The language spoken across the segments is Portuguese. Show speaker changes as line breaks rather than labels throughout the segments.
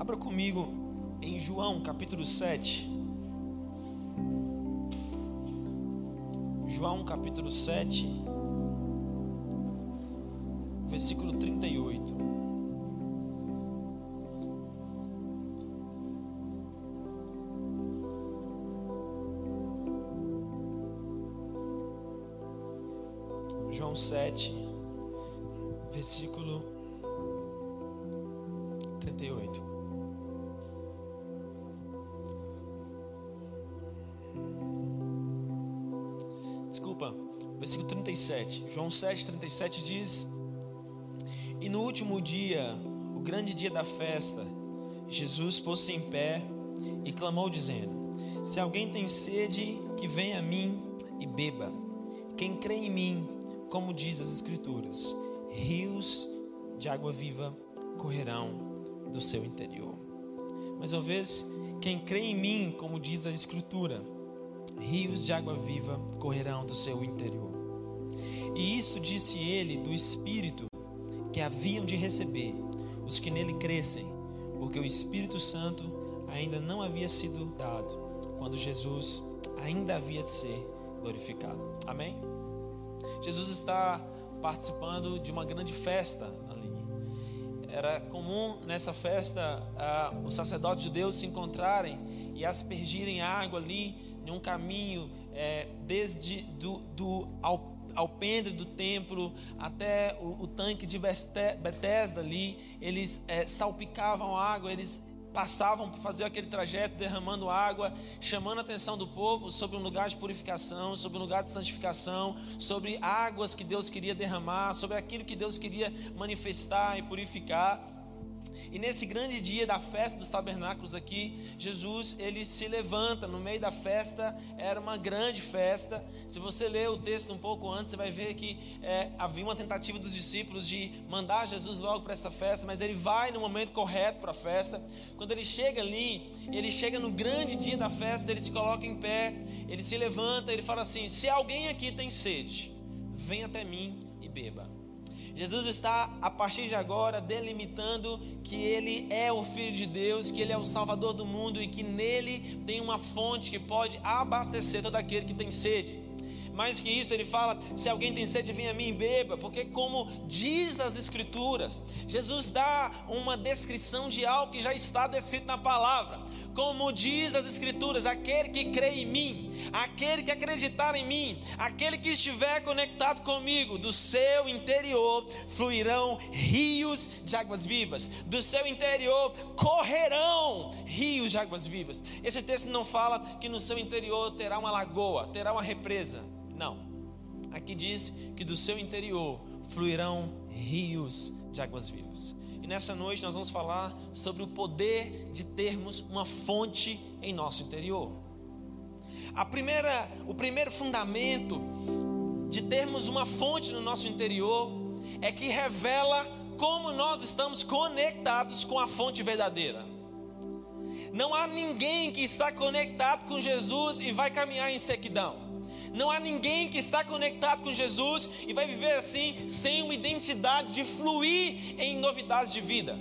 Abra comigo em João capítulo 7. João capítulo 7, versículo 38. João 7, versículo versículo 37. João 7, 37 diz: E no último dia, o grande dia da festa, Jesus pôs-se em pé e clamou, dizendo: Se alguém tem sede, que venha a mim e beba. Quem crê em mim, como diz as Escrituras, rios de água viva correrão do seu interior. Mais uma vez, quem crê em mim, como diz a Escritura, rios de água viva correrão do seu interior. E isto disse ele do Espírito que haviam de receber os que nele crescem, porque o Espírito Santo ainda não havia sido dado, quando Jesus ainda havia de ser glorificado. Amém? Jesus está participando de uma grande festa ali. Era comum nessa festa uh, os sacerdotes judeus se encontrarem e aspergirem água ali em um caminho é, desde do, do ao, alpendre do templo até o, o tanque de Betesda ali. Eles é, salpicavam água, eles passavam para fazer aquele trajeto derramando água, chamando a atenção do povo sobre um lugar de purificação, sobre um lugar de santificação, sobre águas que Deus queria derramar, sobre aquilo que Deus queria manifestar e purificar. E nesse grande dia da festa dos tabernáculos aqui, Jesus ele se levanta no meio da festa, era uma grande festa. Se você ler o texto um pouco antes, você vai ver que é, havia uma tentativa dos discípulos de mandar Jesus logo para essa festa, mas ele vai no momento correto para a festa. Quando ele chega ali, ele chega no grande dia da festa, ele se coloca em pé, ele se levanta, ele fala assim: Se alguém aqui tem sede, vem até mim e beba. Jesus está, a partir de agora, delimitando que Ele é o Filho de Deus, que Ele é o Salvador do mundo e que nele tem uma fonte que pode abastecer todo aquele que tem sede. Mais que isso, ele fala: se alguém tem sede, venha a mim e beba, porque, como diz as Escrituras, Jesus dá uma descrição de algo que já está descrito na palavra. Como diz as Escrituras, aquele que crê em mim, aquele que acreditar em mim, aquele que estiver conectado comigo, do seu interior fluirão rios de águas vivas, do seu interior correrão rios de águas vivas. Esse texto não fala que no seu interior terá uma lagoa, terá uma represa. Não. Aqui diz que do seu interior fluirão rios de águas vivas. E nessa noite nós vamos falar sobre o poder de termos uma fonte em nosso interior. A primeira, o primeiro fundamento de termos uma fonte no nosso interior é que revela como nós estamos conectados com a fonte verdadeira. Não há ninguém que está conectado com Jesus e vai caminhar em sequidão. Não há ninguém que está conectado com Jesus e vai viver assim sem uma identidade de fluir em novidades de vida.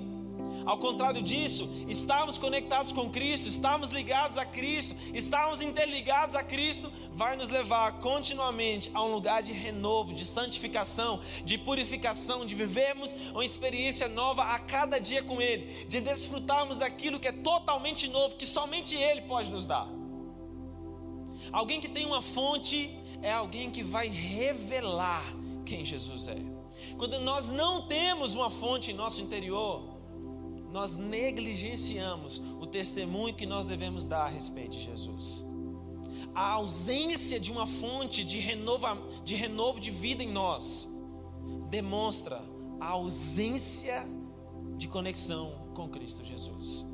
Ao contrário disso, estamos conectados com Cristo, estamos ligados a Cristo, estamos interligados a Cristo, vai nos levar continuamente a um lugar de renovo, de santificação, de purificação, de vivermos uma experiência nova a cada dia com Ele, de desfrutarmos daquilo que é totalmente novo, que somente Ele pode nos dar. Alguém que tem uma fonte é alguém que vai revelar quem Jesus é. Quando nós não temos uma fonte em nosso interior, nós negligenciamos o testemunho que nós devemos dar a respeito de Jesus. A ausência de uma fonte de, renova, de renovo de vida em nós demonstra a ausência de conexão com Cristo Jesus.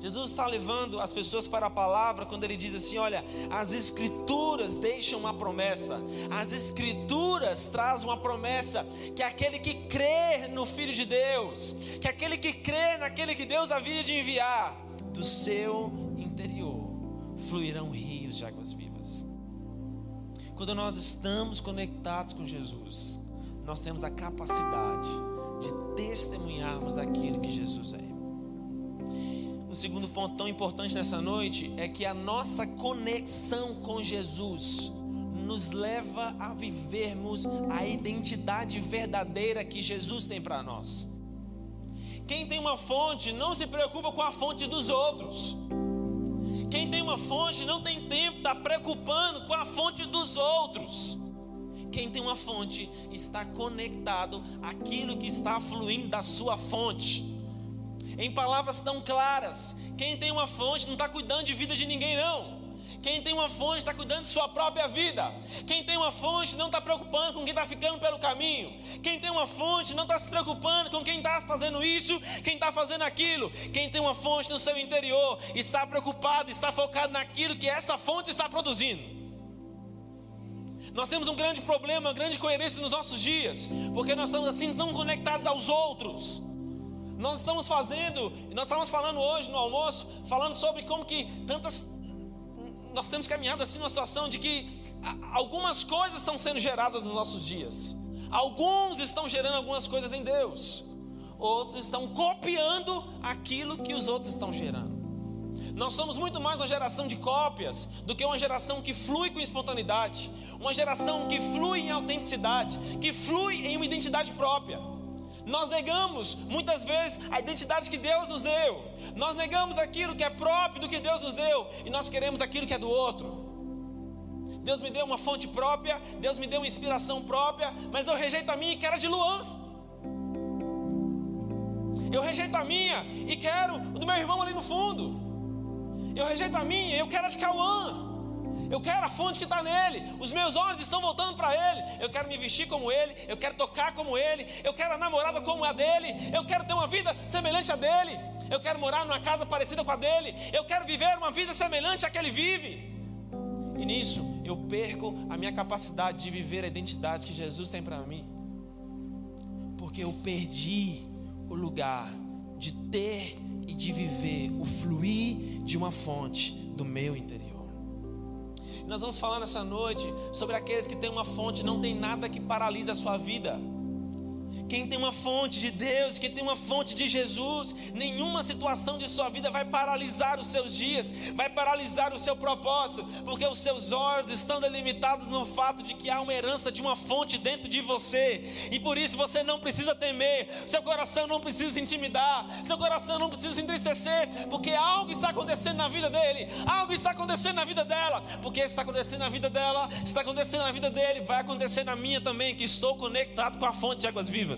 Jesus está levando as pessoas para a palavra quando ele diz assim: olha, as escrituras deixam uma promessa, as escrituras trazem uma promessa que aquele que crê no Filho de Deus, que aquele que crê naquele que Deus havia de enviar, do seu interior fluirão rios de águas vivas. Quando nós estamos conectados com Jesus, nós temos a capacidade de testemunharmos daquilo que Jesus é. Segundo ponto tão importante nessa noite é que a nossa conexão com Jesus nos leva a vivermos a identidade verdadeira que Jesus tem para nós. Quem tem uma fonte não se preocupa com a fonte dos outros. Quem tem uma fonte não tem tempo, está preocupando com a fonte dos outros. Quem tem uma fonte está conectado àquilo que está fluindo da sua fonte. Em palavras tão claras, quem tem uma fonte não está cuidando de vida de ninguém, não. Quem tem uma fonte está cuidando de sua própria vida. Quem tem uma fonte não está preocupando com quem está ficando pelo caminho. Quem tem uma fonte não está se preocupando com quem está fazendo isso, quem está fazendo aquilo. Quem tem uma fonte no seu interior está preocupado, está focado naquilo que essa fonte está produzindo. Nós temos um grande problema, uma grande coerência nos nossos dias, porque nós estamos assim tão conectados aos outros. Nós estamos fazendo, nós estamos falando hoje no almoço, falando sobre como que tantas nós temos caminhado assim numa situação de que algumas coisas estão sendo geradas nos nossos dias. Alguns estão gerando algumas coisas em Deus. Outros estão copiando aquilo que os outros estão gerando. Nós somos muito mais uma geração de cópias do que uma geração que flui com espontaneidade, uma geração que flui em autenticidade, que flui em uma identidade própria. Nós negamos muitas vezes a identidade que Deus nos deu. Nós negamos aquilo que é próprio do que Deus nos deu e nós queremos aquilo que é do outro. Deus me deu uma fonte própria, Deus me deu uma inspiração própria, mas eu rejeito a minha que era de Luan. Eu rejeito a minha e quero o do meu irmão ali no fundo. Eu rejeito a minha, eu quero a de Cauã. Eu quero a fonte que está nele. Os meus olhos estão voltando para ele. Eu quero me vestir como ele. Eu quero tocar como ele. Eu quero a namorada como a dele. Eu quero ter uma vida semelhante a dele. Eu quero morar numa casa parecida com a dele. Eu quero viver uma vida semelhante à que ele vive. E nisso eu perco a minha capacidade de viver a identidade que Jesus tem para mim. Porque eu perdi o lugar de ter e de viver o fluir de uma fonte do meu interior. Nós vamos falar nessa noite sobre aqueles que têm uma fonte, não tem nada que paralise a sua vida. Quem tem uma fonte de Deus, quem tem uma fonte de Jesus, nenhuma situação de sua vida vai paralisar os seus dias, vai paralisar o seu propósito, porque os seus olhos estão delimitados no fato de que há uma herança de uma fonte dentro de você, e por isso você não precisa temer, seu coração não precisa intimidar, seu coração não precisa entristecer, porque algo está acontecendo na vida dele, algo está acontecendo na vida dela, porque está acontecendo na vida dela, está acontecendo na vida dele, vai acontecer na minha também, que estou conectado com a fonte de águas vivas.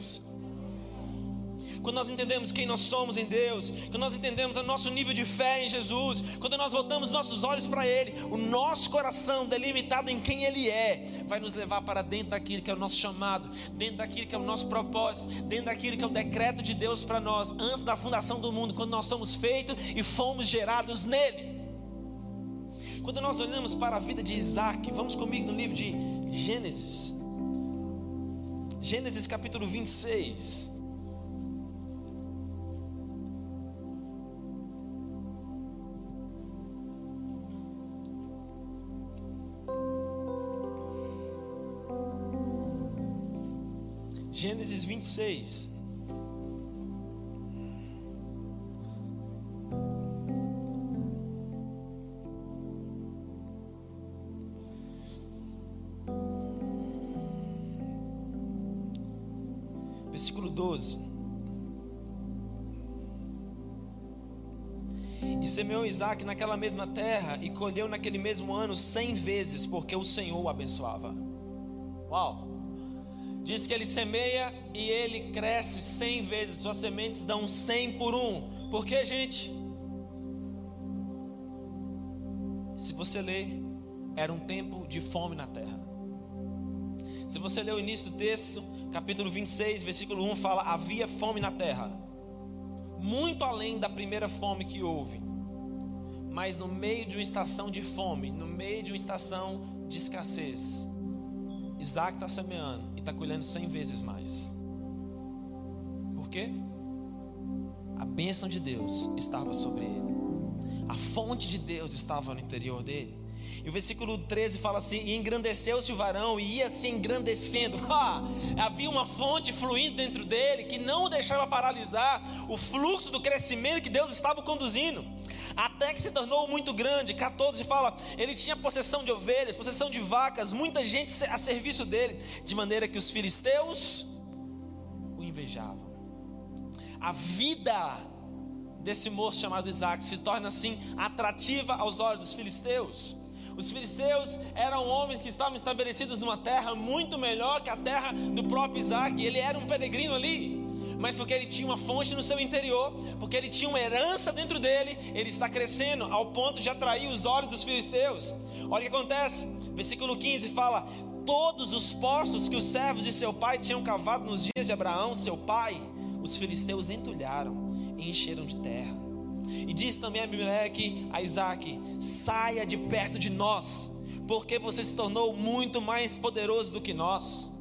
Quando nós entendemos quem nós somos em Deus, quando nós entendemos o nosso nível de fé em Jesus, quando nós voltamos nossos olhos para Ele, o nosso coração delimitado em quem Ele é, vai nos levar para dentro daquilo que é o nosso chamado, dentro daquilo que é o nosso propósito, dentro daquilo que é o decreto de Deus para nós, antes da fundação do mundo, quando nós somos feitos e fomos gerados nele. Quando nós olhamos para a vida de Isaac, vamos comigo no livro de Gênesis. Gênesis capítulo 26. Gênesis 26. 12. E semeou Isaac naquela mesma terra e colheu naquele mesmo ano cem vezes, porque o Senhor o abençoava. Uau! Diz que ele semeia e ele cresce cem vezes, suas sementes dão cem por um. Por que, gente? Se você ler, era um tempo de fome na terra. Se você ler o início do texto, capítulo 26, versículo 1, fala: Havia fome na terra, muito além da primeira fome que houve. Mas no meio de uma estação de fome, no meio de uma estação de escassez, Isaac está semeando e está colhendo cem vezes mais. Por quê? A bênção de Deus estava sobre ele. A fonte de Deus estava no interior dele. E o versículo 13 fala assim: E engrandeceu-se o varão e ia se engrandecendo. Ah, havia uma fonte fluindo dentro dele que não o deixava paralisar o fluxo do crescimento que Deus estava conduzindo. Até que se tornou muito grande. 14 fala: Ele tinha possessão de ovelhas, possessão de vacas, muita gente a serviço dele, de maneira que os filisteus o invejavam. A vida desse moço chamado Isaac se torna assim atrativa aos olhos dos filisteus. Os filisteus eram homens que estavam estabelecidos numa terra muito melhor que a terra do próprio Isaac. Ele era um peregrino ali, mas porque ele tinha uma fonte no seu interior, porque ele tinha uma herança dentro dele, ele está crescendo ao ponto de atrair os olhos dos filisteus. Olha o que acontece, versículo 15 fala: Todos os poços que os servos de seu pai tinham cavado nos dias de Abraão, seu pai, os filisteus entulharam e encheram de terra. E disse também a Abimeleque a Isaac: saia de perto de nós, porque você se tornou muito mais poderoso do que nós.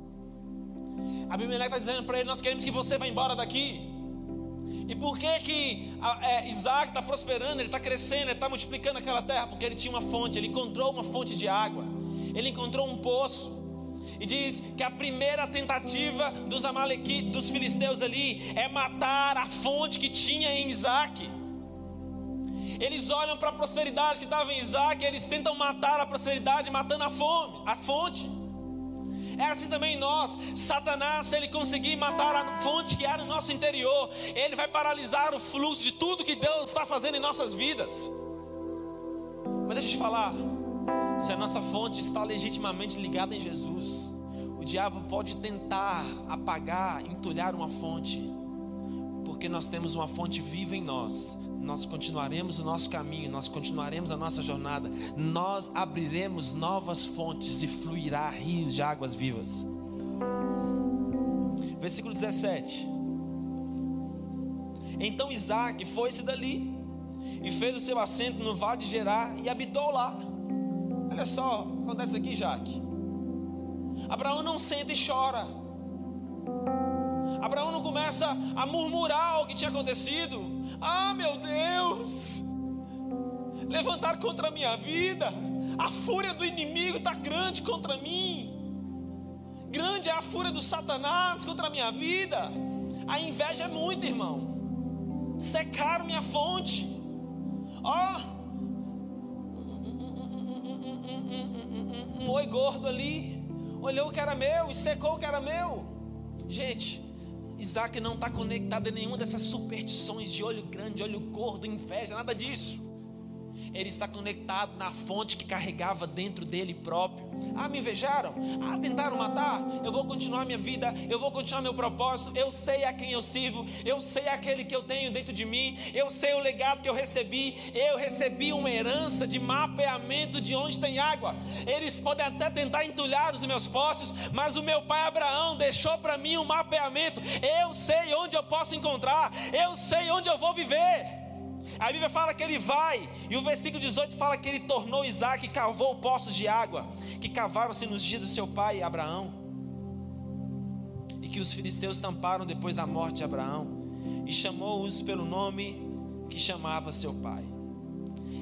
Abimeleque está dizendo para ele: Nós queremos que você vá embora daqui. E por que que é, Isaac está prosperando, ele está crescendo, ele está multiplicando aquela terra? Porque ele tinha uma fonte, ele encontrou uma fonte de água, ele encontrou um poço. E diz que a primeira tentativa dos amalequitas, dos filisteus ali, é matar a fonte que tinha em Isaac. Eles olham para a prosperidade que estava em Isaac, eles tentam matar a prosperidade, matando a fome, a fonte. É assim também nós. Satanás, se ele conseguir matar a fonte que há no nosso interior, ele vai paralisar o fluxo de tudo que Deus está fazendo em nossas vidas. Mas deixa eu te falar, se a nossa fonte está legitimamente ligada em Jesus, o diabo pode tentar apagar, entulhar uma fonte, porque nós temos uma fonte viva em nós, nós continuaremos o nosso caminho, nós continuaremos a nossa jornada, nós abriremos novas fontes e fluirá rios de águas vivas. Versículo 17. Então Isaac foi-se dali e fez o seu assento no vale de Gerá e habitou lá. Olha só, acontece aqui, Jaque. Abraão não senta e chora. Abraão não começa a murmurar o que tinha acontecido. Ah, meu Deus! Levantar contra a minha vida. A fúria do inimigo está grande contra mim. Grande é a fúria do Satanás contra a minha vida. A inveja é muito, irmão. Secaram minha fonte. Ó, oh, um, um, um oi gordo ali. Olhou o que era meu e secou o que era meu. Gente, Isaac não está conectado a nenhuma dessas superstições de olho grande, olho gordo, inveja, nada disso. Ele está conectado na fonte que carregava dentro dele próprio. Ah, me invejaram? Ah, tentaram matar? Eu vou continuar minha vida, eu vou continuar meu propósito. Eu sei a quem eu sirvo, eu sei aquele que eu tenho dentro de mim, eu sei o legado que eu recebi. Eu recebi uma herança de mapeamento de onde tem água. Eles podem até tentar entulhar os meus poços, mas o meu pai Abraão deixou para mim um mapeamento. Eu sei onde eu posso encontrar, eu sei onde eu vou viver. A Bíblia fala que ele vai, e o versículo 18 fala que ele tornou Isaac e cavou poços de água, que cavaram-se nos dias do seu pai Abraão, e que os filisteus tamparam depois da morte de Abraão, e chamou-os pelo nome que chamava seu pai.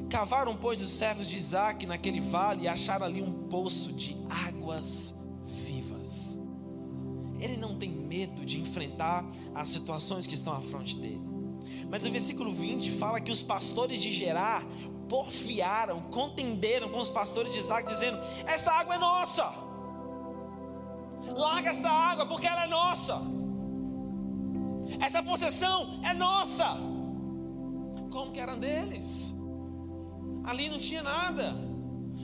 Cavaram, pois, os servos de Isaac naquele vale e acharam ali um poço de águas vivas. Ele não tem medo de enfrentar as situações que estão à frente dele. Mas o versículo 20 fala que os pastores de Gerar porfiaram, contenderam com os pastores de Isaac, dizendo: Esta água é nossa, larga essa água, porque ela é nossa, essa possessão é nossa. Como que eram deles? Ali não tinha nada.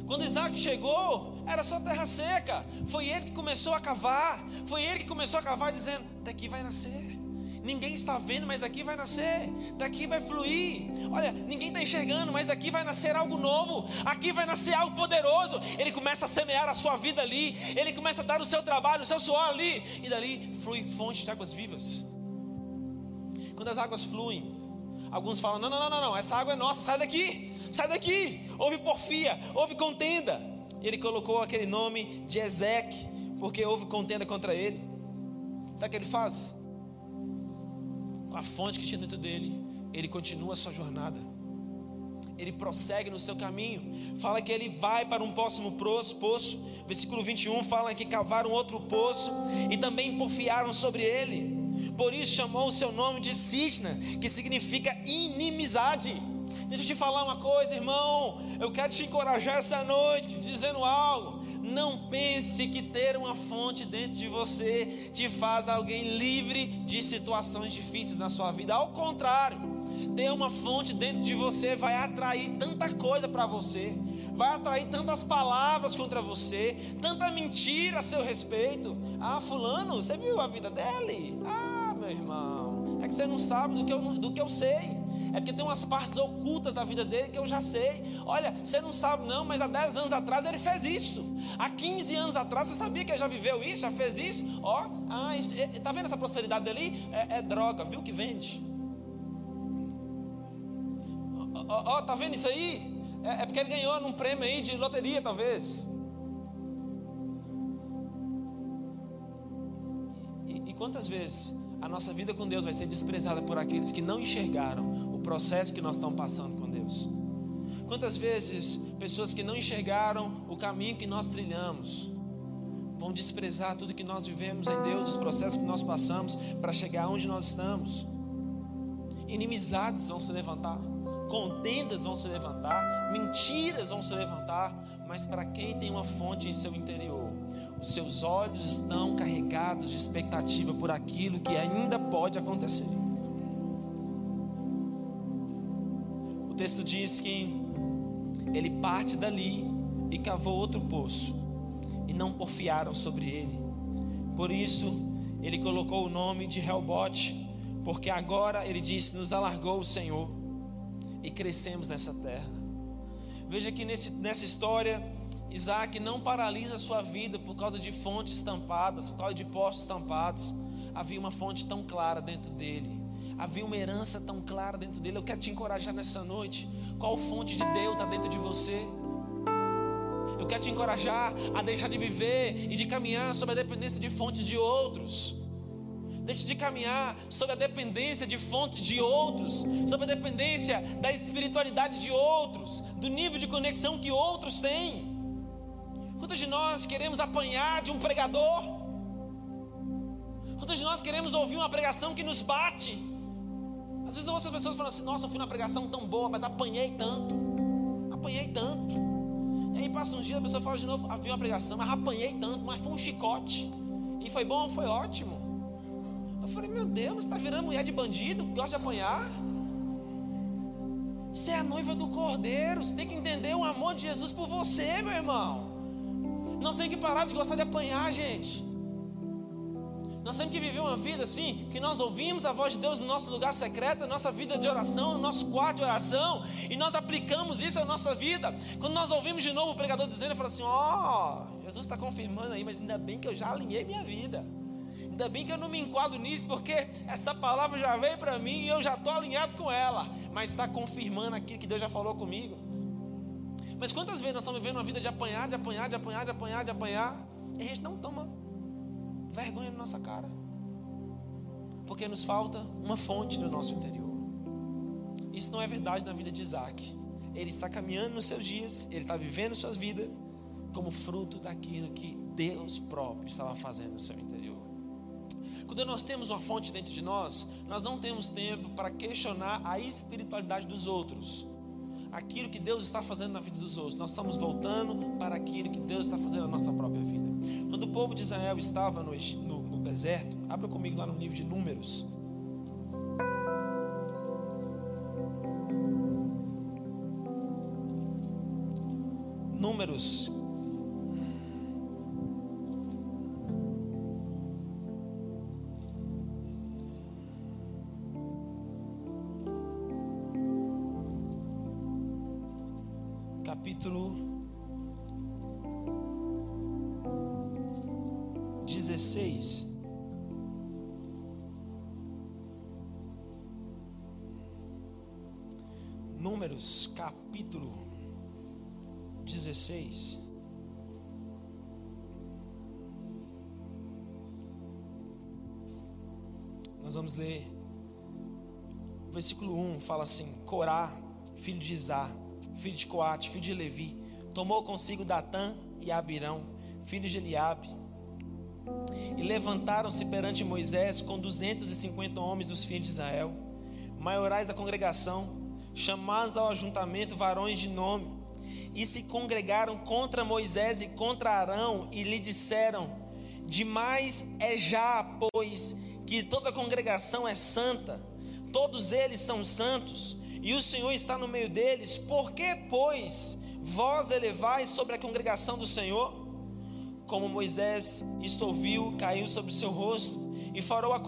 Quando Isaac chegou, era só terra seca. Foi ele que começou a cavar. Foi ele que começou a cavar, dizendo: Daqui vai nascer. Ninguém está vendo, mas daqui vai nascer, daqui vai fluir. Olha, ninguém está enxergando, mas daqui vai nascer algo novo, aqui vai nascer algo poderoso. Ele começa a semear a sua vida ali, ele começa a dar o seu trabalho, o seu suor ali, e dali flui fonte de águas vivas. Quando as águas fluem, alguns falam: não, não, não, não, não, essa água é nossa, sai daqui, sai daqui. Houve porfia, houve contenda. Ele colocou aquele nome de Ezeque, porque houve contenda contra ele. Sabe o que ele faz? A fonte que tinha dentro dele, ele continua a sua jornada. ele prossegue no seu caminho. Fala que ele vai para um próximo poço. Versículo 21 fala que cavaram outro poço e também porfiaram sobre ele. Por isso chamou o seu nome de Cisna, que significa inimizade. Deixa eu te falar uma coisa, irmão. Eu quero te encorajar essa noite, dizendo algo. Não pense que ter uma fonte dentro de você te faz alguém livre de situações difíceis na sua vida. Ao contrário, ter uma fonte dentro de você vai atrair tanta coisa para você, vai atrair tantas palavras contra você, tanta mentira a seu respeito. Ah, Fulano, você viu a vida dele? Ah, meu irmão, é que você não sabe do que eu, do que eu sei. É porque tem umas partes ocultas da vida dele que eu já sei. Olha, você não sabe não, mas há 10 anos atrás ele fez isso. Há 15 anos atrás você sabia que ele já viveu isso, já fez isso? Ó, ah, tá vendo essa prosperidade dele? É, é droga, viu que vende? Ó, ó, tá vendo isso aí? É, é porque ele ganhou num prêmio aí de loteria, talvez. E, e quantas vezes a nossa vida com Deus vai ser desprezada por aqueles que não enxergaram o processo que nós estamos passando com Deus? Quantas vezes pessoas que não enxergaram o caminho que nós trilhamos vão desprezar tudo que nós vivemos em Deus, os processos que nós passamos para chegar onde nós estamos? Inimizades vão se levantar, contendas vão se levantar, mentiras vão se levantar, mas para quem tem uma fonte em seu interior, os seus olhos estão carregados de expectativa por aquilo que ainda pode acontecer. O texto diz que ele parte dali e cavou outro poço, e não porfiaram sobre ele. Por isso, ele colocou o nome de Helbote, porque agora ele disse: Nos alargou o Senhor e crescemos nessa terra. Veja que nesse, nessa história Isaac não paralisa a sua vida por causa de fontes tampadas, por causa de postos tampados. Havia uma fonte tão clara dentro dele. Havia uma herança tão clara dentro dele. Eu quero te encorajar nessa noite. Qual fonte de Deus há dentro de você? Eu quero te encorajar a deixar de viver e de caminhar sob a dependência de fontes de outros. Deixe de caminhar sob a dependência de fontes de outros, sob a dependência da espiritualidade de outros, do nível de conexão que outros têm. Quantos de nós queremos apanhar de um pregador? Quantos de nós queremos ouvir uma pregação que nos bate? Às vezes eu ouço as pessoas falando assim: Nossa, eu fui numa pregação tão boa, mas apanhei tanto. Apanhei tanto. E aí passa um dia, a pessoa fala de novo: Havia uma pregação, mas apanhei tanto, mas foi um chicote. E foi bom, foi ótimo. Eu falei: Meu Deus, você está virando mulher de bandido, gosta de apanhar? Você é a noiva do cordeiro, você tem que entender o amor de Jesus por você, meu irmão. Nós temos que parar de gostar de apanhar, gente. Nós temos que viver uma vida assim, que nós ouvimos a voz de Deus no nosso lugar secreto, na nossa vida de oração, no nosso quarto de oração, e nós aplicamos isso à nossa vida. Quando nós ouvimos de novo o pregador dizendo, eu falo assim: Ó, oh, Jesus está confirmando aí, mas ainda bem que eu já alinhei minha vida. Ainda bem que eu não me enquadro nisso, porque essa palavra já veio para mim e eu já estou alinhado com ela, mas está confirmando aquilo que Deus já falou comigo. Mas quantas vezes nós estamos vivendo uma vida de apanhar, de apanhar, de apanhar, de apanhar, de apanhar, e a gente não toma vergonha na nossa cara, porque nos falta uma fonte no nosso interior. Isso não é verdade na vida de Isaac. Ele está caminhando nos seus dias, ele está vivendo suas vidas como fruto daquilo que Deus próprio estava fazendo no seu interior. Quando nós temos uma fonte dentro de nós, nós não temos tempo para questionar a espiritualidade dos outros aquilo que Deus está fazendo na vida dos outros, nós estamos voltando para aquilo que Deus está fazendo na nossa própria vida. Quando o povo de Israel estava no, no, no deserto, abra comigo lá no livro de Números. Números capítulo 16. Números, capítulo 16. Nós vamos ler o versículo 1, fala assim: Corá, filho de Isá, filho de Coate, filho de Levi, tomou consigo Datã e Abirão, filhos de Eliabe, e levantaram-se perante Moisés com duzentos e cinquenta homens dos filhos de Israel, maiorais da congregação, chamados ao ajuntamento varões de nome, e se congregaram contra Moisés e contra Arão, e lhe disseram: Demais é já, pois, que toda a congregação é santa, todos eles são santos, e o Senhor está no meio deles, por que, pois, vós elevais sobre a congregação do Senhor? Como Moisés isto ouviu, caiu sobre o seu rosto, e falou a,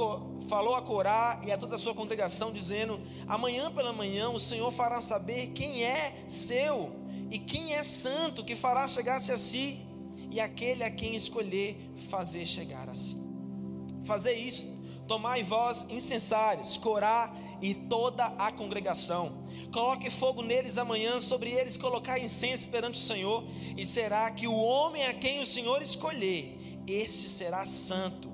falou a Corá e a toda a sua congregação, dizendo: Amanhã pela manhã o Senhor fará saber quem é seu e quem é santo, que fará chegar-se a si, e aquele a quem escolher fazer chegar a si. Fazer isso, tomai vós incensários, Corá e toda a congregação. Coloque fogo neles amanhã, sobre eles colocar incenso perante o Senhor, e será que o homem a quem o Senhor escolher, este será santo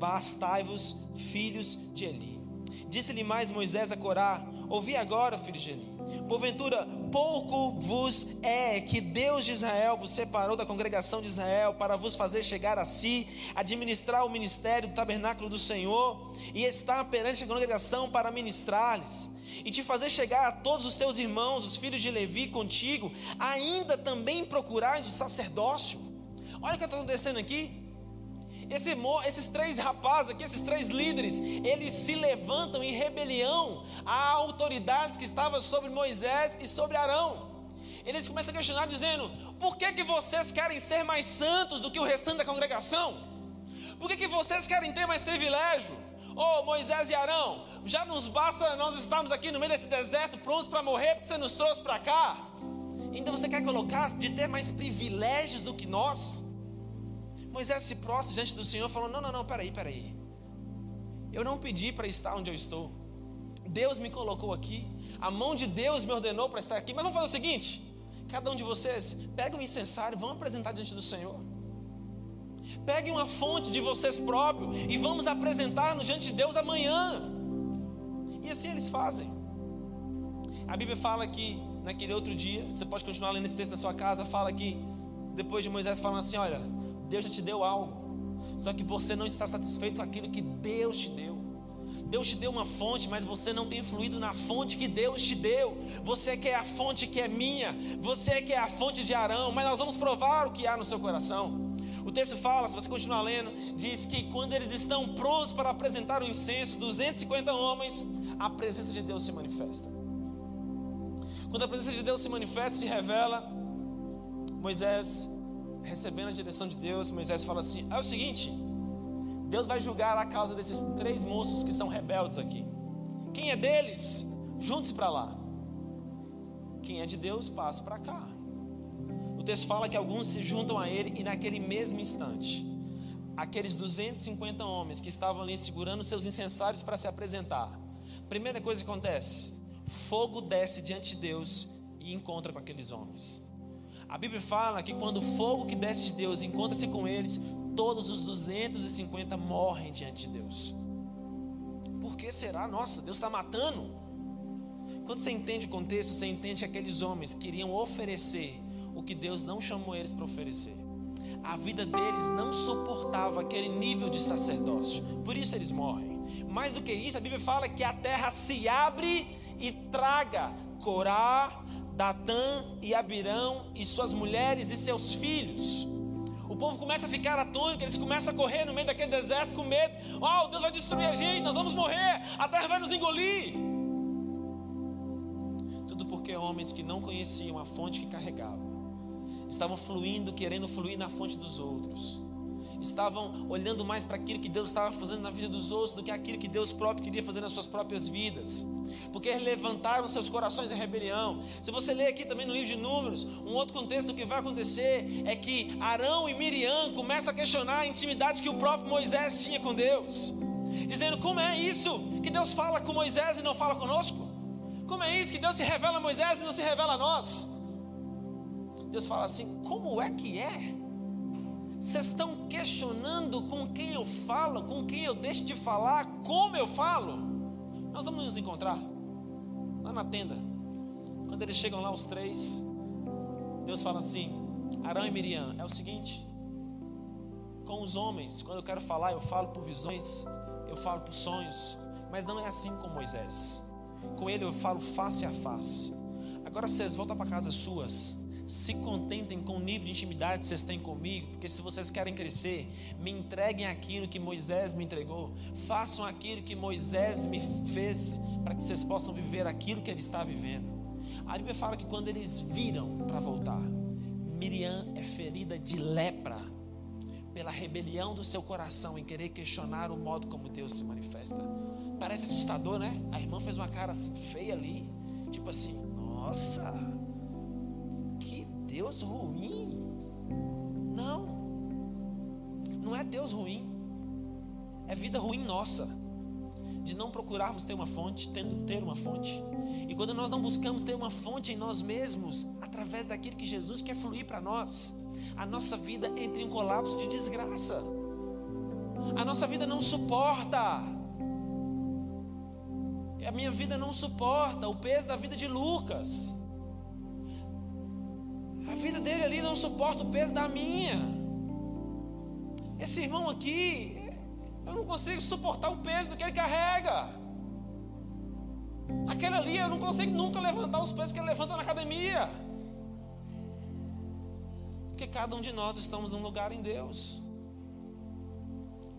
bastai-vos, filhos de Eli. Disse-lhe mais Moisés a Corá: Ouvi agora, filhos de Eli. Porventura, pouco vos é que Deus de Israel vos separou da congregação de Israel para vos fazer chegar a si, administrar o ministério do tabernáculo do Senhor e estar perante a congregação para ministrar-lhes e te fazer chegar a todos os teus irmãos, os filhos de Levi, contigo, ainda também procurais o sacerdócio. Olha o que está acontecendo aqui. Esse, esses três rapazes aqui, esses três líderes, eles se levantam em rebelião à autoridade que estava sobre Moisés e sobre Arão. Eles começam a questionar, dizendo: por que, que vocês querem ser mais santos do que o restante da congregação? Por que, que vocês querem ter mais privilégio? Oh, Moisés e Arão, já nos basta nós estamos aqui no meio desse deserto prontos para morrer porque você nos trouxe para cá. Então você quer colocar de ter mais privilégios do que nós? Moisés se prostra diante do Senhor, falou: Não, não, não, peraí, peraí. Eu não pedi para estar onde eu estou. Deus me colocou aqui. A mão de Deus me ordenou para estar aqui. Mas vamos fazer o seguinte: cada um de vocês, pega um incensário, vamos apresentar diante do Senhor. Pegue uma fonte de vocês próprios e vamos apresentar-nos diante de Deus amanhã. E assim eles fazem. A Bíblia fala que naquele outro dia, você pode continuar lendo esse texto na sua casa, fala que depois de Moisés falando assim: olha, Deus já te deu algo. Só que você não está satisfeito com aquilo que Deus te deu. Deus te deu uma fonte, mas você não tem fluído na fonte que Deus te deu. Você quer a fonte que é minha, você quer a fonte de Arão, mas nós vamos provar o que há no seu coração. O texto fala, se você continuar lendo, diz que quando eles estão prontos para apresentar o incenso, 250 homens, a presença de Deus se manifesta. Quando a presença de Deus se manifesta, se revela, Moisés recebendo a direção de Deus, Moisés fala assim: é o seguinte, Deus vai julgar a causa desses três moços que são rebeldes aqui. Quem é deles, junte-se para lá. Quem é de Deus, passe para cá. O texto fala que alguns se juntam a ele e naquele mesmo instante, aqueles 250 homens que estavam ali segurando seus incensários para se apresentar, primeira coisa que acontece: fogo desce diante de Deus e encontra com aqueles homens. A Bíblia fala que quando o fogo que desce de Deus encontra-se com eles, todos os 250 morrem diante de Deus. Por que será? Nossa, Deus está matando. Quando você entende o contexto, você entende que aqueles homens queriam oferecer o que Deus não chamou eles para oferecer. A vida deles não suportava aquele nível de sacerdócio, por isso eles morrem. Mais do que isso, a Bíblia fala que a terra se abre e traga Corá, Datã e Abirão e suas mulheres e seus filhos. O povo começa a ficar atônito, eles começam a correr no meio daquele deserto com medo. Oh, Deus vai destruir a gente, nós vamos morrer, a terra vai nos engolir. Tudo porque homens que não conheciam a fonte que carregavam estavam fluindo, querendo fluir na fonte dos outros estavam olhando mais para aquilo que Deus estava fazendo na vida dos outros do que aquilo que Deus próprio queria fazer nas suas próprias vidas, porque levantaram seus corações em rebelião. Se você ler aqui também no livro de Números, um outro contexto do que vai acontecer é que Arão e Miriam começam a questionar a intimidade que o próprio Moisés tinha com Deus, dizendo: como é isso que Deus fala com Moisés e não fala conosco? Como é isso que Deus se revela a Moisés e não se revela a nós? Deus fala assim: como é que é? Vocês estão questionando com quem eu falo, com quem eu deixo de falar, como eu falo? Nós vamos nos encontrar lá na tenda. Quando eles chegam lá, os três, Deus fala assim: Arão e Miriam, é o seguinte, com os homens, quando eu quero falar, eu falo por visões, eu falo por sonhos, mas não é assim com Moisés. Com ele eu falo face a face. Agora vocês voltam para casa suas, se contentem com o nível de intimidade que vocês têm comigo, porque se vocês querem crescer, me entreguem aquilo que Moisés me entregou, façam aquilo que Moisés me fez, para que vocês possam viver aquilo que ele está vivendo. A Bíblia fala que quando eles viram para voltar, Miriam é ferida de lepra pela rebelião do seu coração em querer questionar o modo como Deus se manifesta. Parece assustador, né? A irmã fez uma cara assim feia ali, tipo assim, nossa, Deus ruim. Não, não é Deus ruim, é vida ruim nossa, de não procurarmos ter uma fonte, tendo ter uma fonte. E quando nós não buscamos ter uma fonte em nós mesmos, através daquilo que Jesus quer fluir para nós, a nossa vida entra em um colapso de desgraça. A nossa vida não suporta. A minha vida não suporta o peso da vida de Lucas. A vida dele ali não suporta o peso da minha. Esse irmão aqui, eu não consigo suportar o peso do que ele carrega. Aquele ali, eu não consigo nunca levantar os pesos que ele levanta na academia. Porque cada um de nós estamos num lugar em Deus.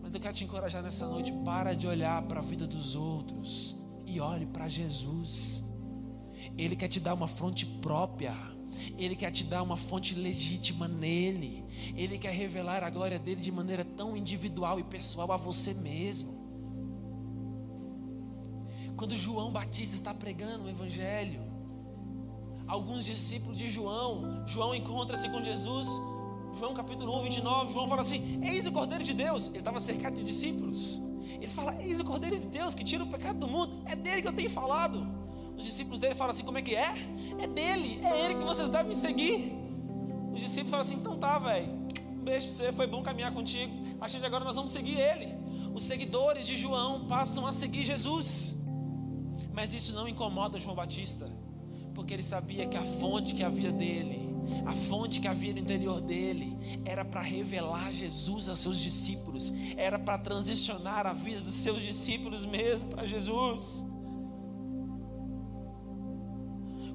Mas eu quero te encorajar nessa noite, para de olhar para a vida dos outros e olhe para Jesus. Ele quer te dar uma fonte própria. Ele quer te dar uma fonte legítima nele. Ele quer revelar a glória dele de maneira tão individual e pessoal a você mesmo. Quando João Batista está pregando o Evangelho, alguns discípulos de João, João encontra-se com Jesus, João capítulo 1, 29, João fala assim: Eis o Cordeiro de Deus. Ele estava cercado de discípulos. Ele fala: Eis o Cordeiro de Deus que tira o pecado do mundo. É dele que eu tenho falado. Os discípulos dele falam assim: Como é que é? É dele, é ele que vocês devem seguir. Os discípulos falam assim: Então tá, velho. Um beijo pra você, foi bom caminhar contigo. A partir de agora nós vamos seguir ele. Os seguidores de João passam a seguir Jesus. Mas isso não incomoda João Batista, porque ele sabia que a fonte que havia dele, a fonte que havia no interior dele, era para revelar Jesus aos seus discípulos, era para transicionar a vida dos seus discípulos mesmo para Jesus.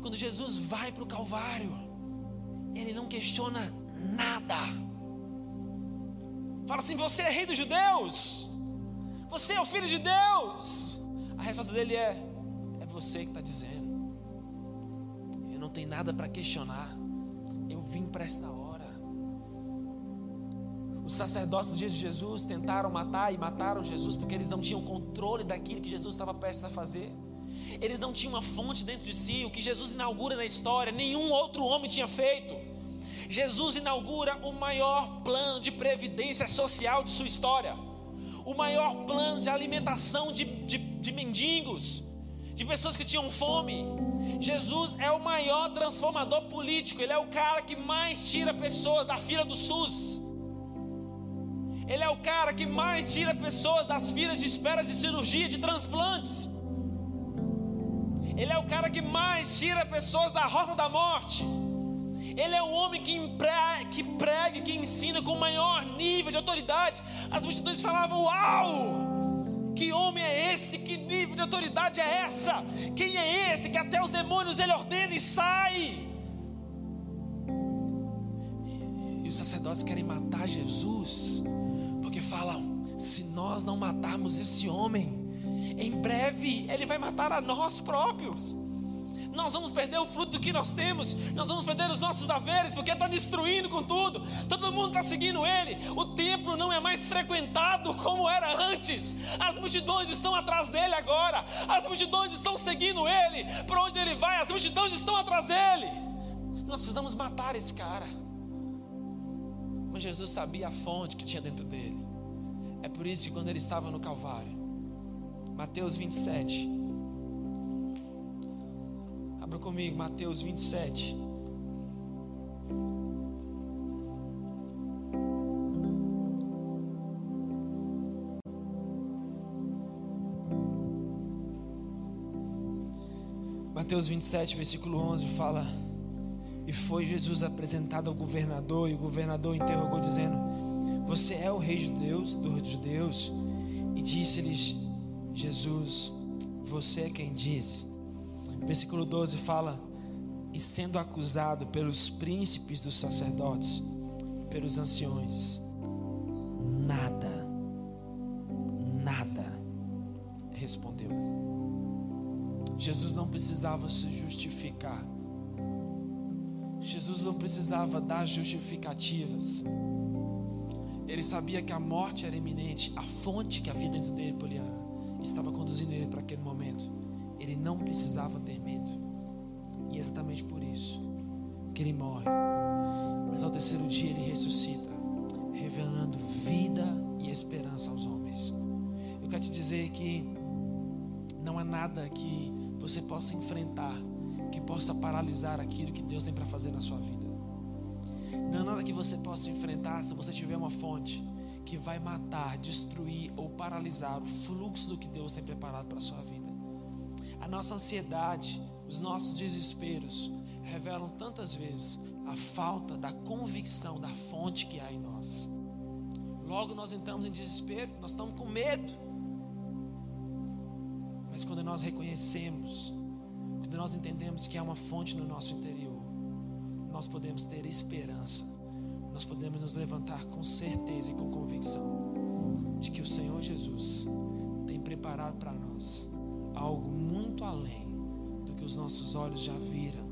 Quando Jesus vai para o Calvário, ele não questiona nada. Fala assim: Você é rei dos judeus? Você é o filho de Deus? A resposta dele é: É você que está dizendo. Eu não tenho nada para questionar. Eu vim para esta hora. Os sacerdotes dos dias de Jesus tentaram matar e mataram Jesus porque eles não tinham controle daquilo que Jesus estava prestes a fazer. Eles não tinham uma fonte dentro de si. O que Jesus inaugura na história, nenhum outro homem tinha feito. Jesus inaugura o maior plano de previdência social de sua história, o maior plano de alimentação de, de, de mendigos, de pessoas que tinham fome. Jesus é o maior transformador político, ele é o cara que mais tira pessoas da fila do SUS. Ele é o cara que mais tira pessoas das filas de espera de cirurgia, de transplantes. Ele é o cara que mais tira pessoas da rota da morte. Ele é o homem que, emprega, que prega, que ensina com maior nível de autoridade. As multidões falavam: Uau! Que homem é esse? Que nível de autoridade é essa? Quem é esse que até os demônios ele ordena e sai? E os sacerdotes querem matar Jesus, porque falam: se nós não matarmos esse homem, em breve ele vai matar a nós próprios. Nós vamos perder o fruto do que nós temos, nós vamos perder os nossos haveres, porque está destruindo com tudo. Todo mundo está seguindo ele. O templo não é mais frequentado como era antes. As multidões estão atrás dele agora. As multidões estão seguindo ele. Para onde ele vai, as multidões estão atrás dele. Nós precisamos matar esse cara. Mas Jesus sabia a fonte que tinha dentro dele. É por isso que quando ele estava no Calvário, Mateus 27. Abra comigo, Mateus 27. Mateus 27, versículo 11 fala: E foi Jesus apresentado ao governador, e o governador interrogou, dizendo: Você é o rei de Deus, dos judeus? E disse-lhes Jesus: Você é quem diz. Versículo 12 fala: E sendo acusado pelos príncipes dos sacerdotes, pelos anciões, nada, nada respondeu. Jesus não precisava se justificar. Jesus não precisava dar justificativas. Ele sabia que a morte era iminente, a fonte que havia dentro dele, Poliana, estava conduzindo ele para aquele momento. Ele não precisava ter medo. E é exatamente por isso que ele morre. Mas ao terceiro dia ele ressuscita, revelando vida e esperança aos homens. Eu quero te dizer que não há nada que você possa enfrentar que possa paralisar aquilo que Deus tem para fazer na sua vida. Não há nada que você possa enfrentar se você tiver uma fonte que vai matar, destruir ou paralisar o fluxo do que Deus tem preparado para a sua vida. A nossa ansiedade, os nossos desesperos revelam tantas vezes a falta da convicção da fonte que há em nós. Logo nós entramos em desespero, nós estamos com medo. Mas quando nós reconhecemos, quando nós entendemos que há uma fonte no nosso interior, nós podemos ter esperança, nós podemos nos levantar com certeza e com convicção de que o Senhor Jesus tem preparado para nós algo muito além do que os nossos olhos já viram,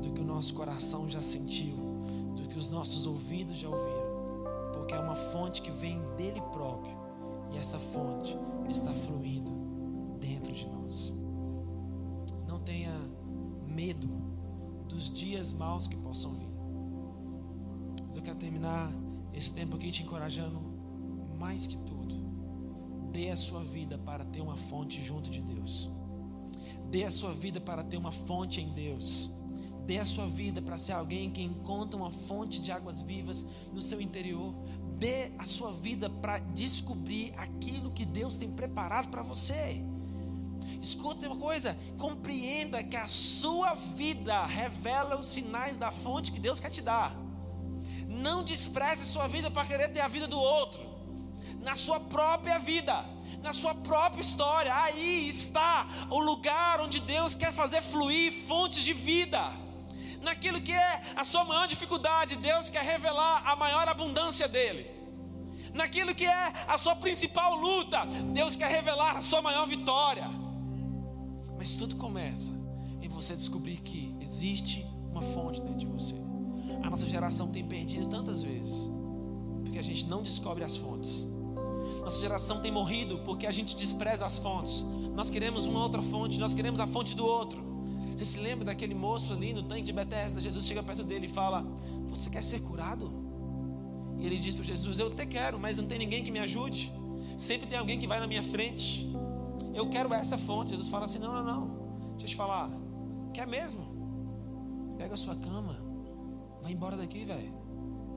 do que o nosso coração já sentiu, do que os nossos ouvidos já ouviram, porque é uma fonte que vem dele próprio e essa fonte está fluindo dentro de nós. Não tenha medo dos dias maus que possam vir. Mas eu quero terminar esse tempo aqui te encorajando mais que tudo. Dê a sua vida para ter uma fonte junto de Deus. Dê a sua vida para ter uma fonte em Deus. Dê a sua vida para ser alguém que encontra uma fonte de águas vivas no seu interior. Dê a sua vida para descobrir aquilo que Deus tem preparado para você. Escuta uma coisa, compreenda que a sua vida revela os sinais da fonte que Deus quer te dar. Não despreze sua vida para querer ter a vida do outro. Na sua própria vida, na sua própria história, aí está o lugar onde Deus quer fazer fluir fontes de vida. Naquilo que é a sua maior dificuldade, Deus quer revelar a maior abundância dele. Naquilo que é a sua principal luta, Deus quer revelar a sua maior vitória. Mas tudo começa em você descobrir que existe uma fonte dentro de você. A nossa geração tem perdido tantas vezes porque a gente não descobre as fontes. Nossa geração tem morrido porque a gente despreza as fontes. Nós queremos uma outra fonte, nós queremos a fonte do outro. Você se lembra daquele moço ali no tanque de Betesda? Jesus chega perto dele e fala: Você quer ser curado? E ele diz para Jesus: Eu até quero, mas não tem ninguém que me ajude. Sempre tem alguém que vai na minha frente. Eu quero essa fonte. Jesus fala assim: Não, não, não. Deixa eu te falar. Quer mesmo? Pega a sua cama. Vai embora daqui, velho.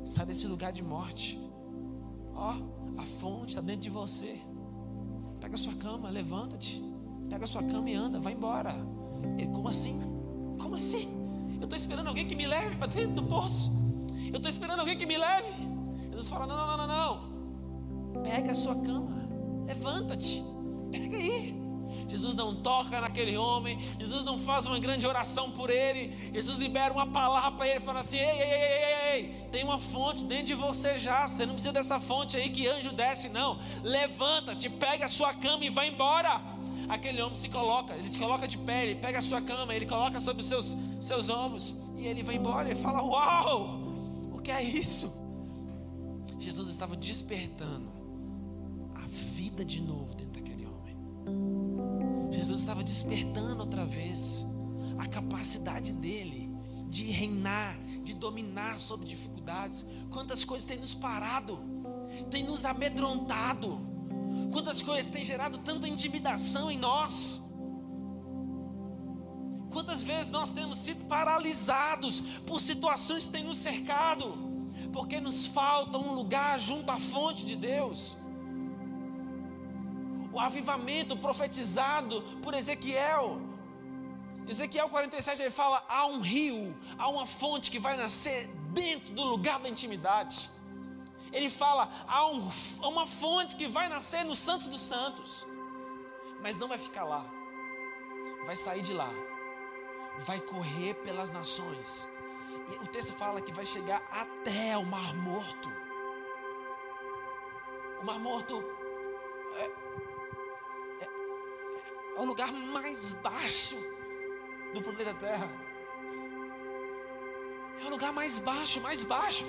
Sai desse lugar de morte. Ó, a fonte está dentro de você. Pega a sua cama, levanta-te. Pega a sua cama e anda, vai embora. Ele, como assim? Como assim? Eu estou esperando alguém que me leve para dentro do poço. Eu estou esperando alguém que me leve. Jesus fala: não, não, não, não, não. Pega a sua cama, levanta-te. Pega aí. Jesus não toca naquele homem, Jesus não faz uma grande oração por ele, Jesus libera uma palavra para ele, fala assim: ei, ei, ei, ei, ei, tem uma fonte dentro de você já, você não precisa dessa fonte aí que anjo desce, não. Levanta-te, pega a sua cama e vai embora. Aquele homem se coloca, ele se coloca de pé, ele pega a sua cama, ele coloca sobre os seus, seus ombros e ele vai embora. Ele fala: Uau, o que é isso? Jesus estava despertando a vida de novo dentro daquele. Jesus estava despertando outra vez a capacidade dele de reinar, de dominar sobre dificuldades. Quantas coisas tem nos parado, tem nos amedrontado, quantas coisas tem gerado tanta intimidação em nós. Quantas vezes nós temos sido paralisados por situações que têm nos cercado porque nos falta um lugar junto à fonte de Deus. O avivamento profetizado por Ezequiel Ezequiel 47 ele fala: há um rio, há uma fonte que vai nascer dentro do lugar da intimidade. Ele fala: há um, uma fonte que vai nascer nos Santos dos Santos, mas não vai ficar lá, vai sair de lá, vai correr pelas nações. E o texto fala que vai chegar até o Mar Morto. O Mar Morto é, é o lugar mais baixo do planeta Terra. É o lugar mais baixo, mais baixo.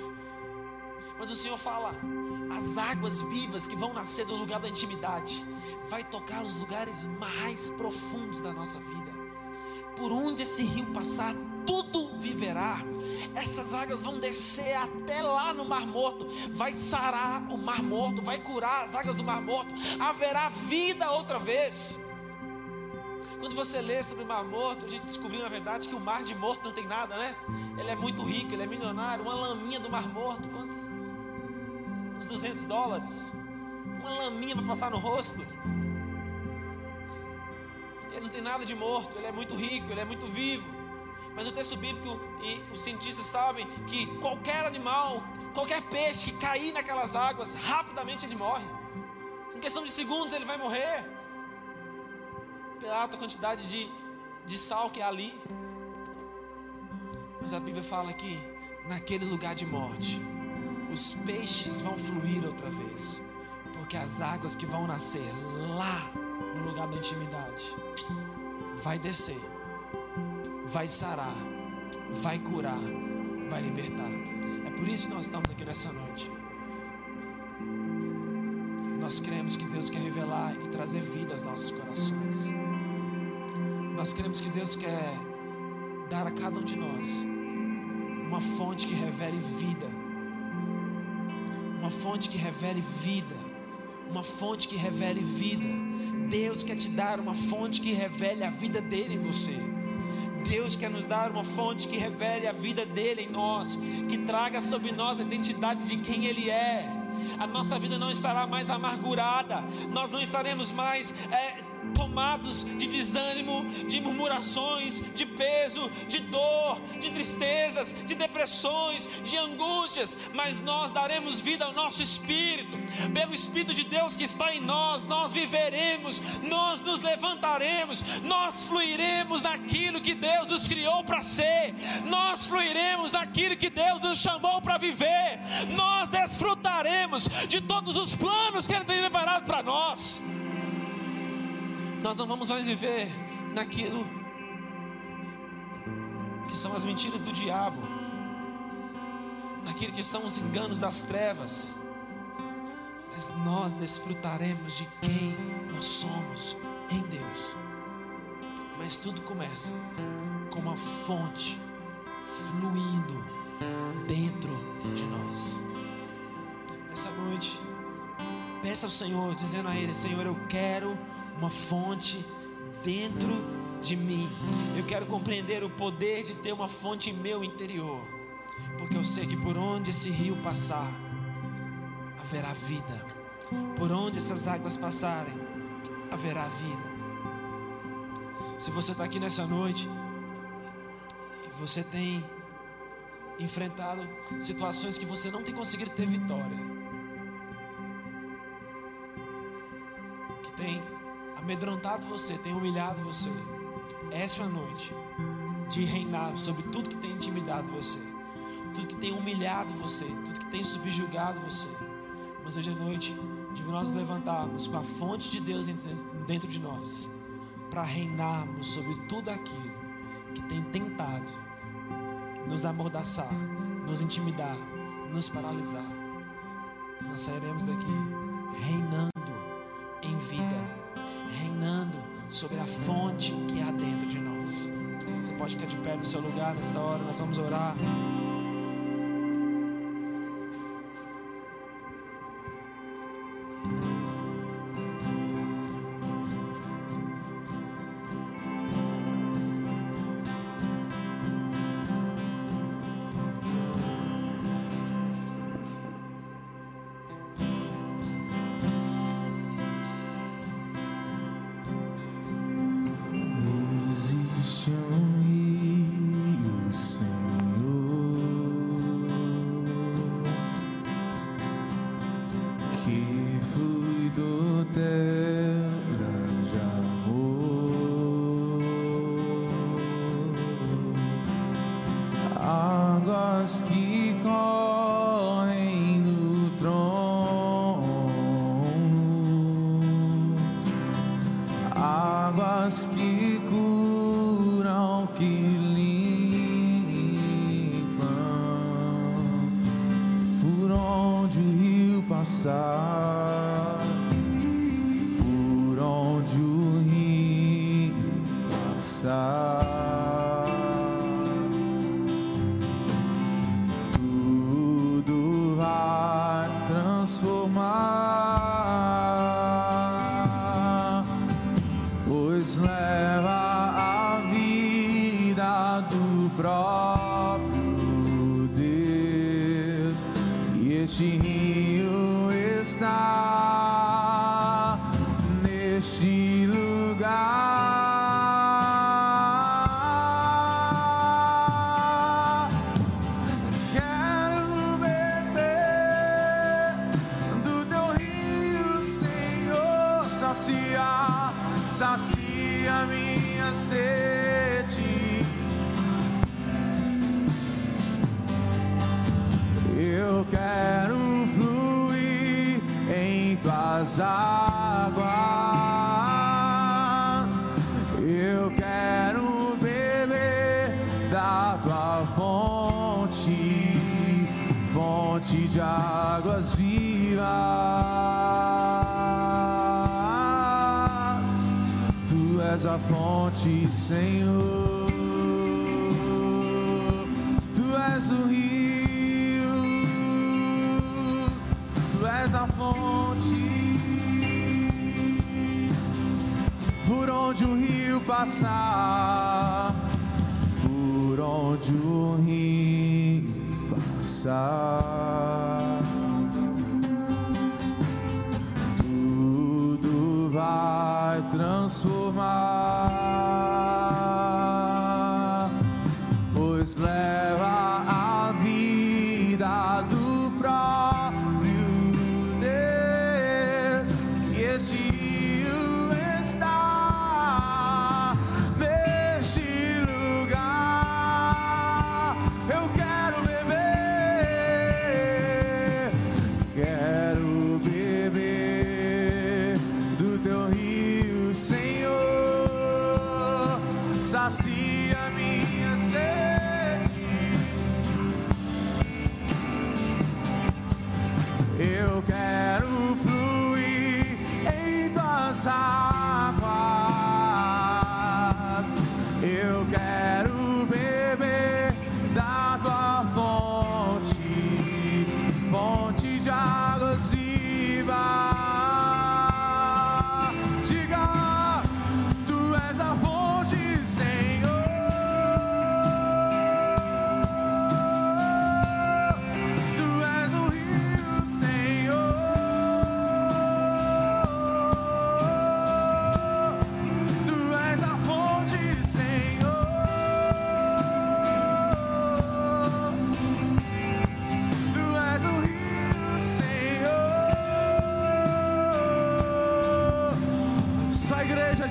Mas o Senhor fala: as águas vivas que vão nascer do lugar da intimidade, vai tocar os lugares mais profundos da nossa vida. Por onde esse rio passar, tudo viverá. Essas águas vão descer até lá no Mar Morto, vai sarar o Mar Morto, vai curar as águas do Mar Morto, haverá vida outra vez. Quando você lê sobre o Mar Morto, a gente descobriu na verdade que o Mar de Morto não tem nada, né? Ele é muito rico, ele é milionário. Uma laminha do Mar Morto, quantos? Uns 200 dólares. Uma laminha para passar no rosto. Ele não tem nada de morto, ele é muito rico, ele é muito vivo. Mas o texto bíblico e os cientistas sabem que qualquer animal, qualquer peixe que cair naquelas águas, rapidamente ele morre. Em questão de segundos ele vai morrer pela alta quantidade de, de sal que há ali. Mas a Bíblia fala que naquele lugar de morte, os peixes vão fluir outra vez, porque as águas que vão nascer lá no lugar da intimidade vai descer, vai sarar, vai curar, vai libertar. É por isso que nós estamos aqui nessa noite. Nós cremos que Deus quer revelar e trazer vida aos nossos corações. Nós queremos que Deus quer dar a cada um de nós uma fonte que revele vida, uma fonte que revele vida, uma fonte que revele vida. Deus quer te dar uma fonte que revele a vida dele em você. Deus quer nos dar uma fonte que revele a vida dele em nós, que traga sobre nós a identidade de quem ele é. A nossa vida não estará mais amargurada, nós não estaremos mais é, tomados de desânimo, de murmurações, de peso, de dor, de tristezas, de depressões, de angústias, mas nós daremos vida ao nosso espírito, pelo Espírito de Deus que está em nós, nós viveremos, nós nos levantaremos, nós fluiremos naquilo que Deus nos criou para ser, nós fluiremos naquilo que Deus nos chamou para viver, nós desfrutaremos de todos os planos que Ele tem preparado para nós. Nós não vamos mais viver naquilo que são as mentiras do diabo, naquilo que são os enganos das trevas, mas nós desfrutaremos de quem nós somos em Deus. Mas tudo começa com uma fonte fluindo dentro de nós. Nessa noite, peça ao Senhor, dizendo a Ele: Senhor, eu quero uma fonte dentro de mim. Eu quero compreender o poder de ter uma fonte em meu interior, porque eu sei que por onde esse rio passar, haverá vida. Por onde essas águas passarem, haverá vida. Se você está aqui nessa noite e você tem enfrentado situações que você não tem conseguido ter vitória, amedrontado você, tem humilhado você, essa é a noite de reinar sobre tudo que tem intimidado você, tudo que tem humilhado você, tudo que tem subjugado você. Mas hoje é noite de nós levantarmos com a fonte de Deus dentro de nós, para reinarmos sobre tudo aquilo que tem tentado nos amordaçar, nos intimidar, nos paralisar. Nós sairemos daqui reinando em vida reinando sobre a fonte que há dentro de nós. Você pode ficar de pé no seu lugar nesta hora, nós vamos orar.
Minha Senhor. Tu és o rio, tu és a fonte. Por onde o rio passar, por onde o rio passar,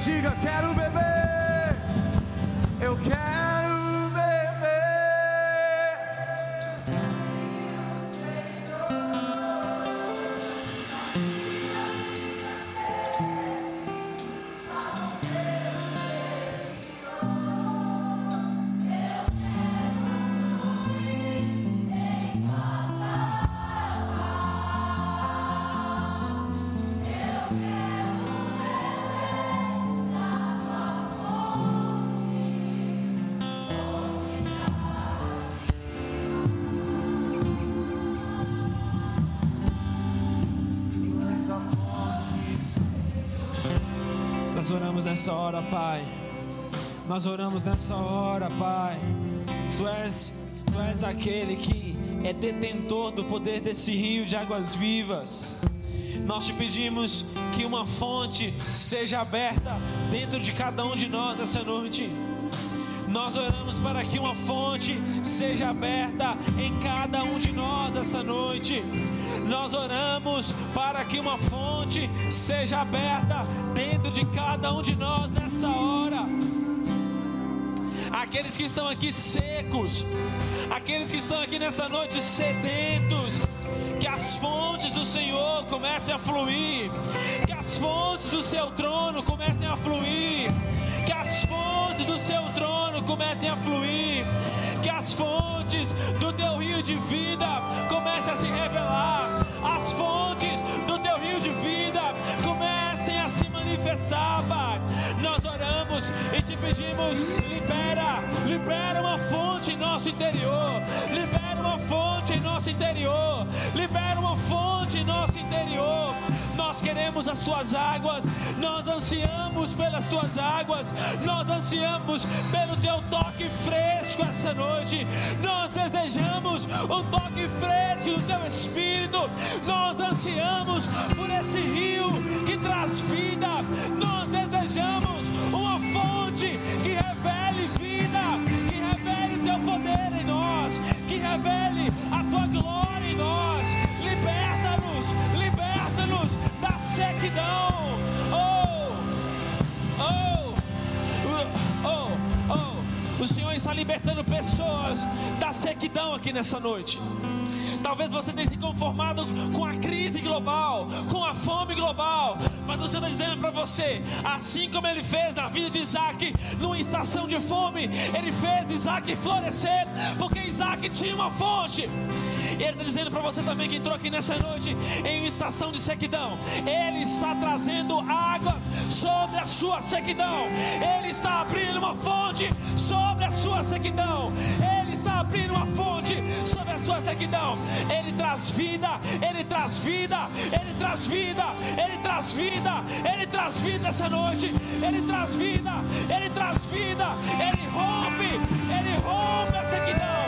diga: Quero beber. Eu quero
Pai. Nós oramos nessa hora, Pai. Tu és, tu és aquele que é detentor do poder desse rio de águas vivas. Nós te pedimos que uma fonte seja aberta dentro de cada um de nós essa noite. Nós oramos para que uma fonte seja aberta em cada um de nós essa noite. Nós oramos para que uma fonte seja aberta dentro de cada um de nós nesta hora. aqueles que estão aqui secos, aqueles que estão aqui nessa noite sedentos, que as fontes do Senhor comecem a fluir, que as fontes do seu trono comecem a fluir, que as fontes do seu trono comecem a fluir, que as fontes do teu rio de vida comecem a se revelar, as fontes do teu rio de vida comecem a se manifestar, Pai. Nós oramos e te pedimos, libera, libera uma fonte em nosso interior, libera uma fonte em nosso interior, libera uma fonte em nosso interior. Nós queremos as tuas águas, nós ansiamos pelas tuas águas, nós ansiamos pelo teu toque fresco essa noite. Nós desejamos um toque fresco do teu espírito. Nós ansiamos por esse rio que traz vida. Nós desejamos uma fonte que revele vida, que revele teu poder em nós, que revele a tua glória em nós. Liberta-nos, liberta-nos da sequidão. Oh, oh, oh, oh. O Senhor está libertando pessoas da sequidão aqui nessa noite. Talvez você tenha se conformado com a crise global, com a fome global, mas o Senhor está dizendo para você: assim como Ele fez na vida de Isaac, numa estação de fome, Ele fez Isaac florescer, porque Isaac tinha uma fonte. Ele está dizendo para você também que entrou aqui nessa noite em uma estação de sequidão. Ele está trazendo águas sobre a sua sequidão. Ele está abrindo uma fonte sobre a sua sequidão. Ele abrindo uma fonte sobre a sua sequidão. Ele traz vida, ele traz vida, ele traz vida, ele traz vida, ele traz vida essa noite. Ele traz vida, ele traz vida, ele rompe, ele rompe a sequidão.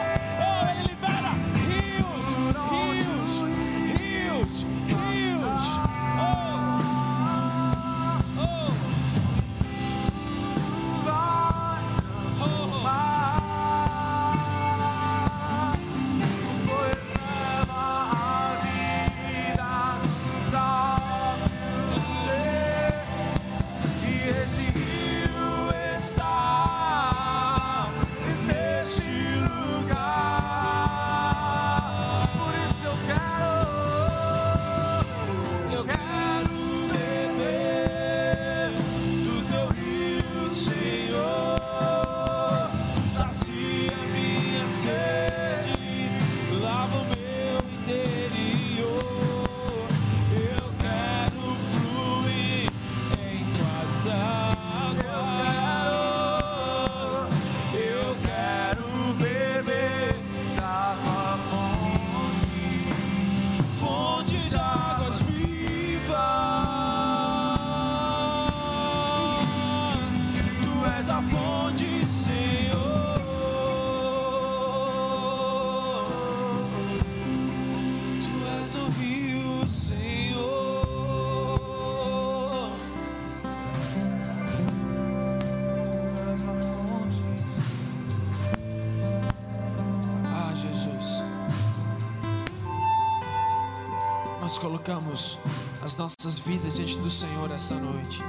Colocamos as nossas vidas diante do Senhor essa noite.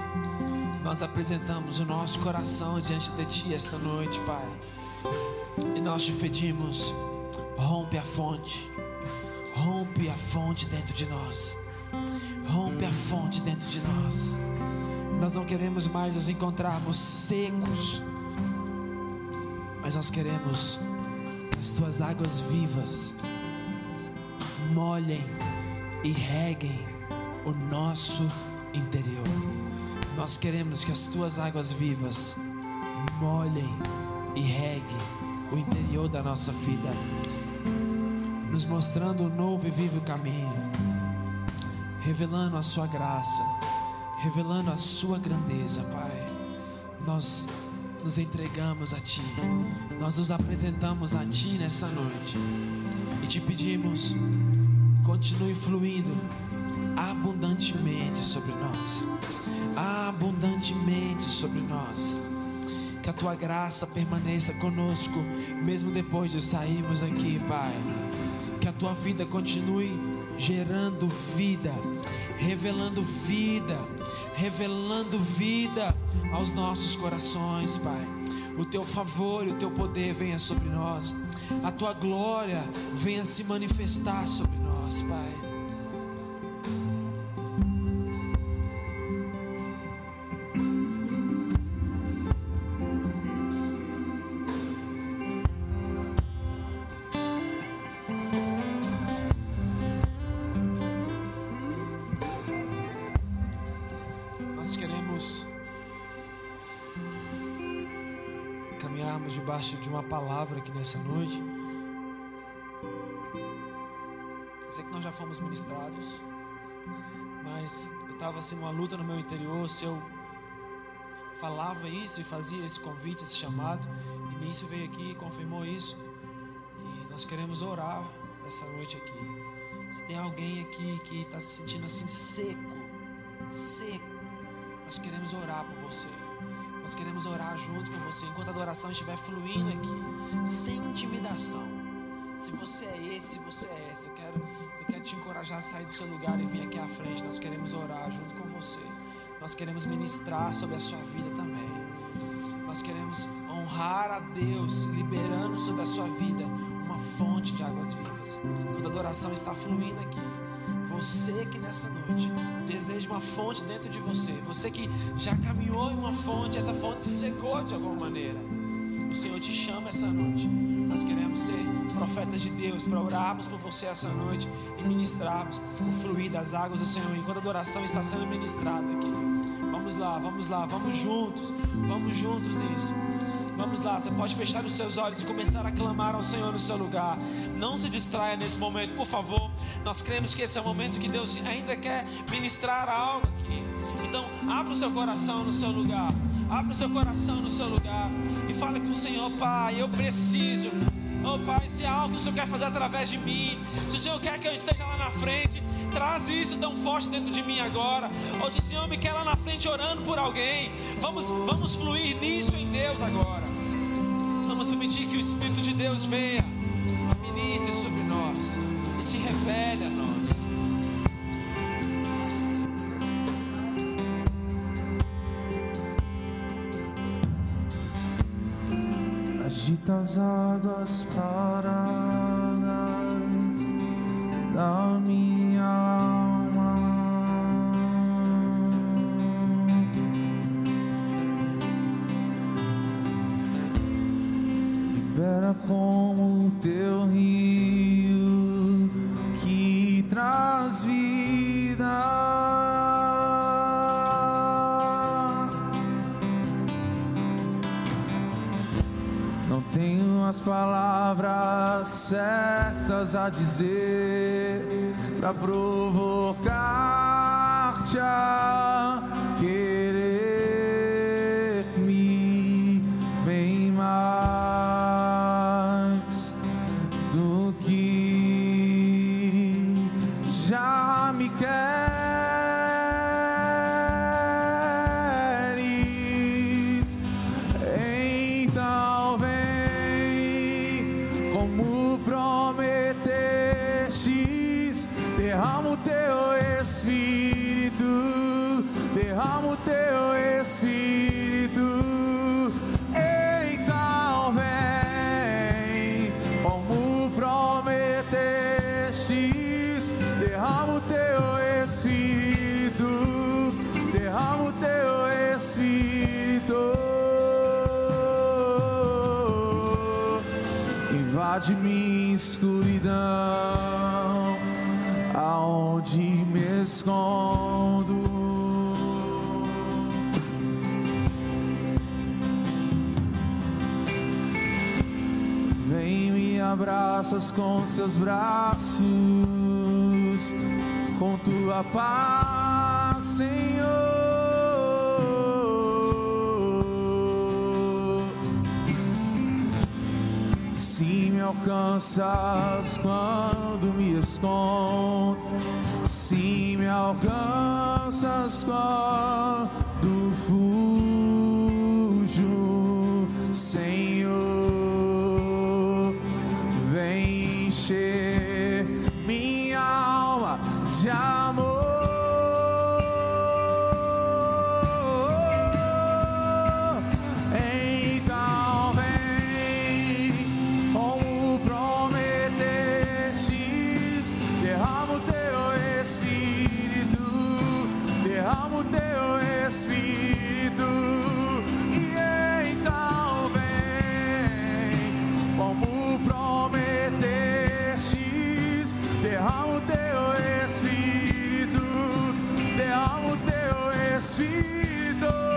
Nós apresentamos o nosso coração diante de Ti esta noite, Pai. E nós te pedimos, rompe a fonte. Rompe a fonte dentro de nós. Rompe a fonte dentro de nós. Nós não queremos mais nos encontrarmos secos, mas nós queremos que as tuas águas vivas molhem e reguem o nosso interior. Nós queremos que as tuas águas vivas molhem e reguem o interior da nossa vida, nos mostrando um novo e vivo caminho, revelando a sua graça, revelando a sua grandeza, Pai. Nós nos entregamos a Ti, nós nos apresentamos a Ti nessa noite e te pedimos, continue fluindo abundantemente sobre nós, abundantemente sobre nós. Que a tua graça permaneça conosco, mesmo depois de sairmos aqui, Pai. Que a tua vida continue gerando vida, revelando vida, revelando vida aos nossos corações, Pai. o teu favor e o teu poder venha sobre nós, a tua glória venha se manifestar sobre nós, Pai. Nós queremos caminharmos debaixo de uma palavra aqui nessa noite. Sei que nós já fomos ministrados, mas eu estava assim numa luta no meu interior se eu falava isso e fazia esse convite, esse chamado. E Início veio aqui e confirmou isso. E nós queremos orar essa noite aqui. Se tem alguém aqui que está se sentindo assim seco, seco, nós queremos orar por você. Nós queremos orar junto com você enquanto a adoração estiver fluindo aqui, sem intimidação. Se você é esse, se você é essa, eu quero, eu quero te encorajar a sair do seu lugar e vir aqui à frente. Nós queremos orar junto com você. Nós queremos ministrar sobre a sua vida também. Nós queremos honrar a Deus, liberando sobre a sua vida uma fonte de águas vivas. Quando a adoração está fluindo aqui, você que nessa noite deseja uma fonte dentro de você, você que já caminhou em uma fonte, essa fonte se secou de alguma maneira. O Senhor te chama essa noite. Nós queremos ser profetas de Deus para orarmos por você essa noite e ministrarmos o fluir das águas do Senhor enquanto a adoração está sendo ministrada aqui. Vamos lá, vamos lá, vamos juntos, vamos juntos nisso. Vamos lá, você pode fechar os seus olhos e começar a clamar ao Senhor no seu lugar. Não se distraia nesse momento, por favor. Nós cremos que esse é o momento que Deus ainda quer ministrar algo aqui. Então, abra o seu coração no seu lugar. Abra o seu coração no seu lugar fala com o Senhor, Pai, eu preciso. Oh Pai, se há algo que o Senhor quer fazer através de mim, se o Senhor quer que eu esteja lá na frente, traz isso tão forte dentro de mim agora. Ou se o Senhor me quer lá na frente orando por alguém, vamos, vamos fluir nisso em Deus agora. Vamos permitir que o Espírito de Deus venha, ministre sobre nós e se revele a nós.
Agita as águas paradas. Da palavras certas a dizer para provocar-te a querer Invade minha escuridão, aonde me escondo. Vem me abraças com seus braços, com tua paz, Senhor. Alcanças quando me escondo, se me alcanças quando fujo, Senhor, vem encher Espírito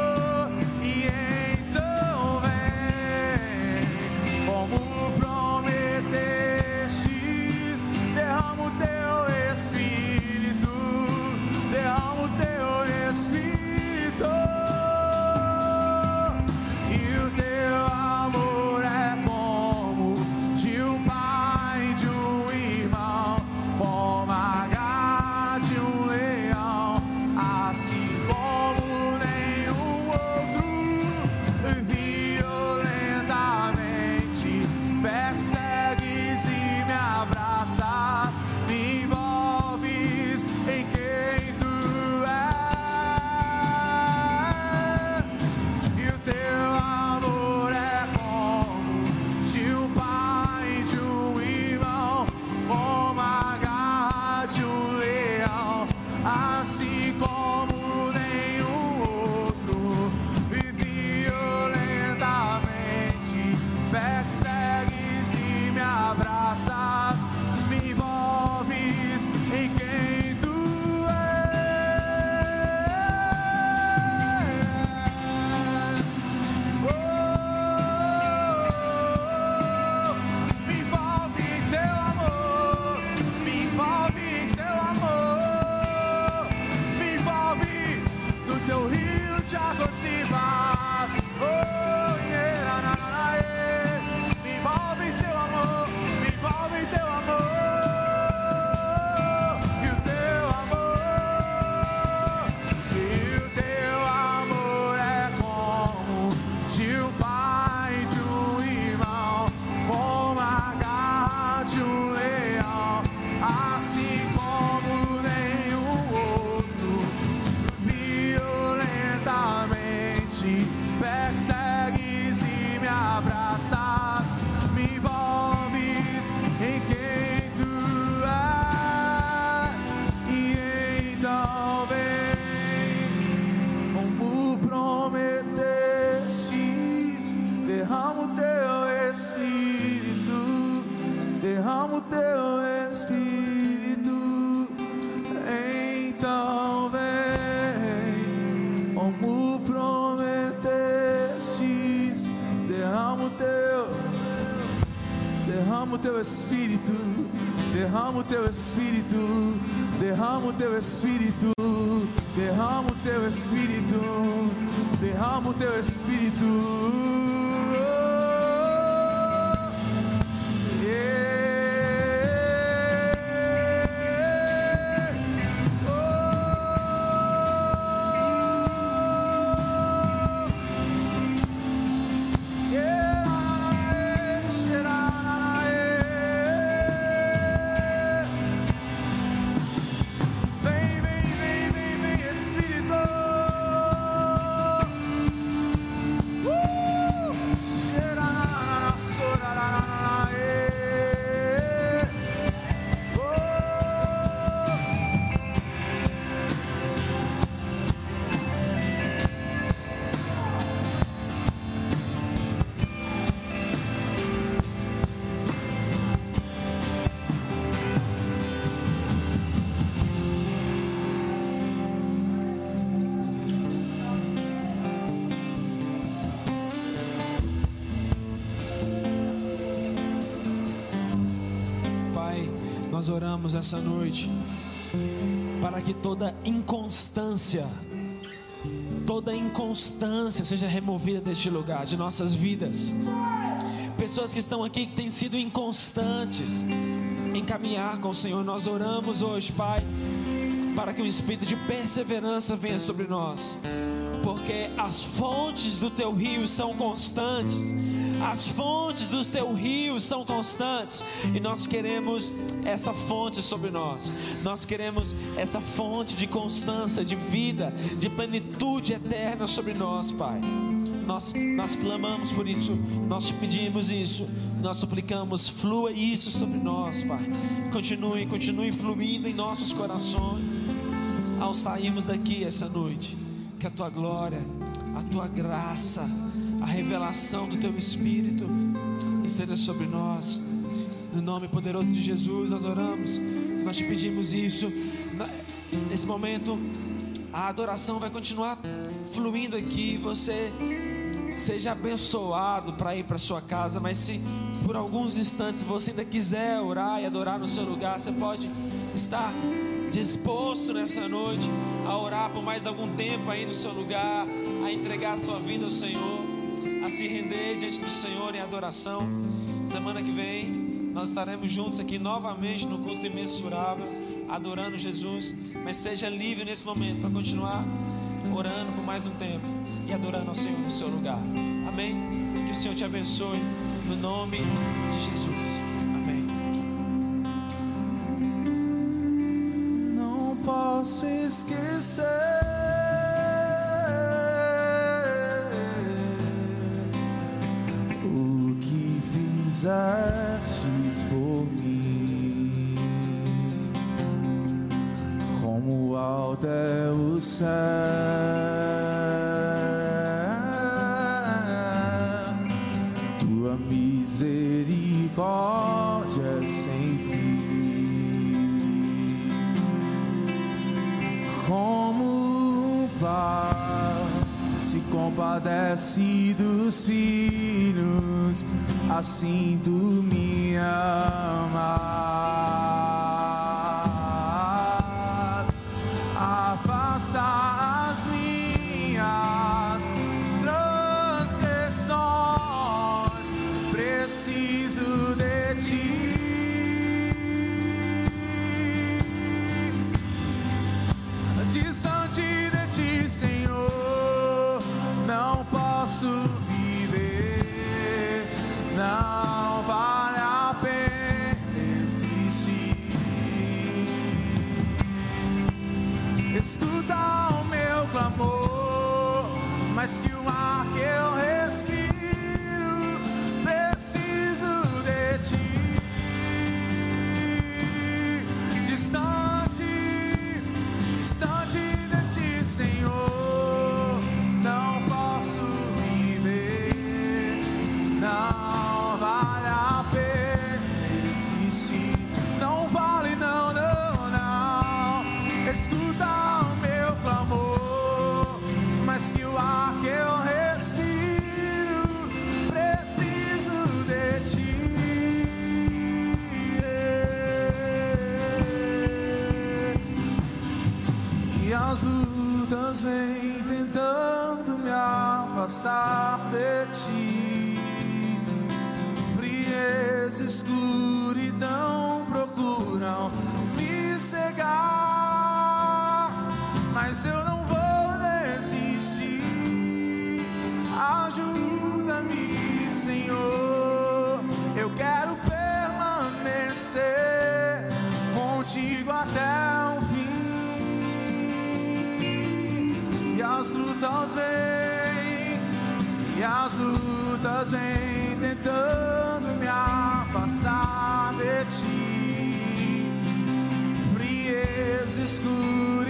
derrama o teu Espírito, derrama o teu Espírito, derrama o teu Espírito, derrama o teu Espírito, derrama o teu Espírito.
Essa noite para que toda inconstância, toda inconstância seja removida deste lugar, de nossas vidas. Pessoas que estão aqui que têm sido inconstantes em caminhar com o Senhor, nós oramos hoje, Pai, para que um espírito de perseverança venha sobre nós, porque as fontes do teu rio são constantes. As fontes dos teus rios são constantes e nós queremos essa fonte sobre nós. Nós queremos essa fonte de constância, de vida, de plenitude eterna sobre nós, Pai. Nós, nós clamamos por isso, nós te pedimos isso, nós suplicamos, flua isso sobre nós, Pai. Continue, continue fluindo em nossos corações. Ao sairmos daqui essa noite, que a tua glória, a tua graça, a revelação do teu Espírito esteja sobre nós. No nome poderoso de Jesus, nós oramos, nós te pedimos isso. Nesse momento, A adoração vai continuar fluindo aqui. Você seja abençoado para ir para sua casa, mas se por alguns instantes você ainda quiser orar e adorar no seu lugar, você pode estar disposto nessa noite a orar por mais algum tempo aí no seu lugar, a entregar a sua vida ao Senhor, a se render diante do Senhor em adoração. Semana que vem nós estaremos juntos aqui novamente no culto imensurável, adorando Jesus, mas seja livre nesse momento para continuar orando por mais um tempo e adorando ao Senhor no seu lugar. Amém? Que o Senhor te abençoe no nome de Jesus. Amém.
Não posso esquecer fizestes por mim. Como alto é o céu, tua misericórdia é sem fim. Como o pai se compadece dos filhos, assim tu me amas. Lutas vêm tentando me afastar de ti. Frieza, escuridão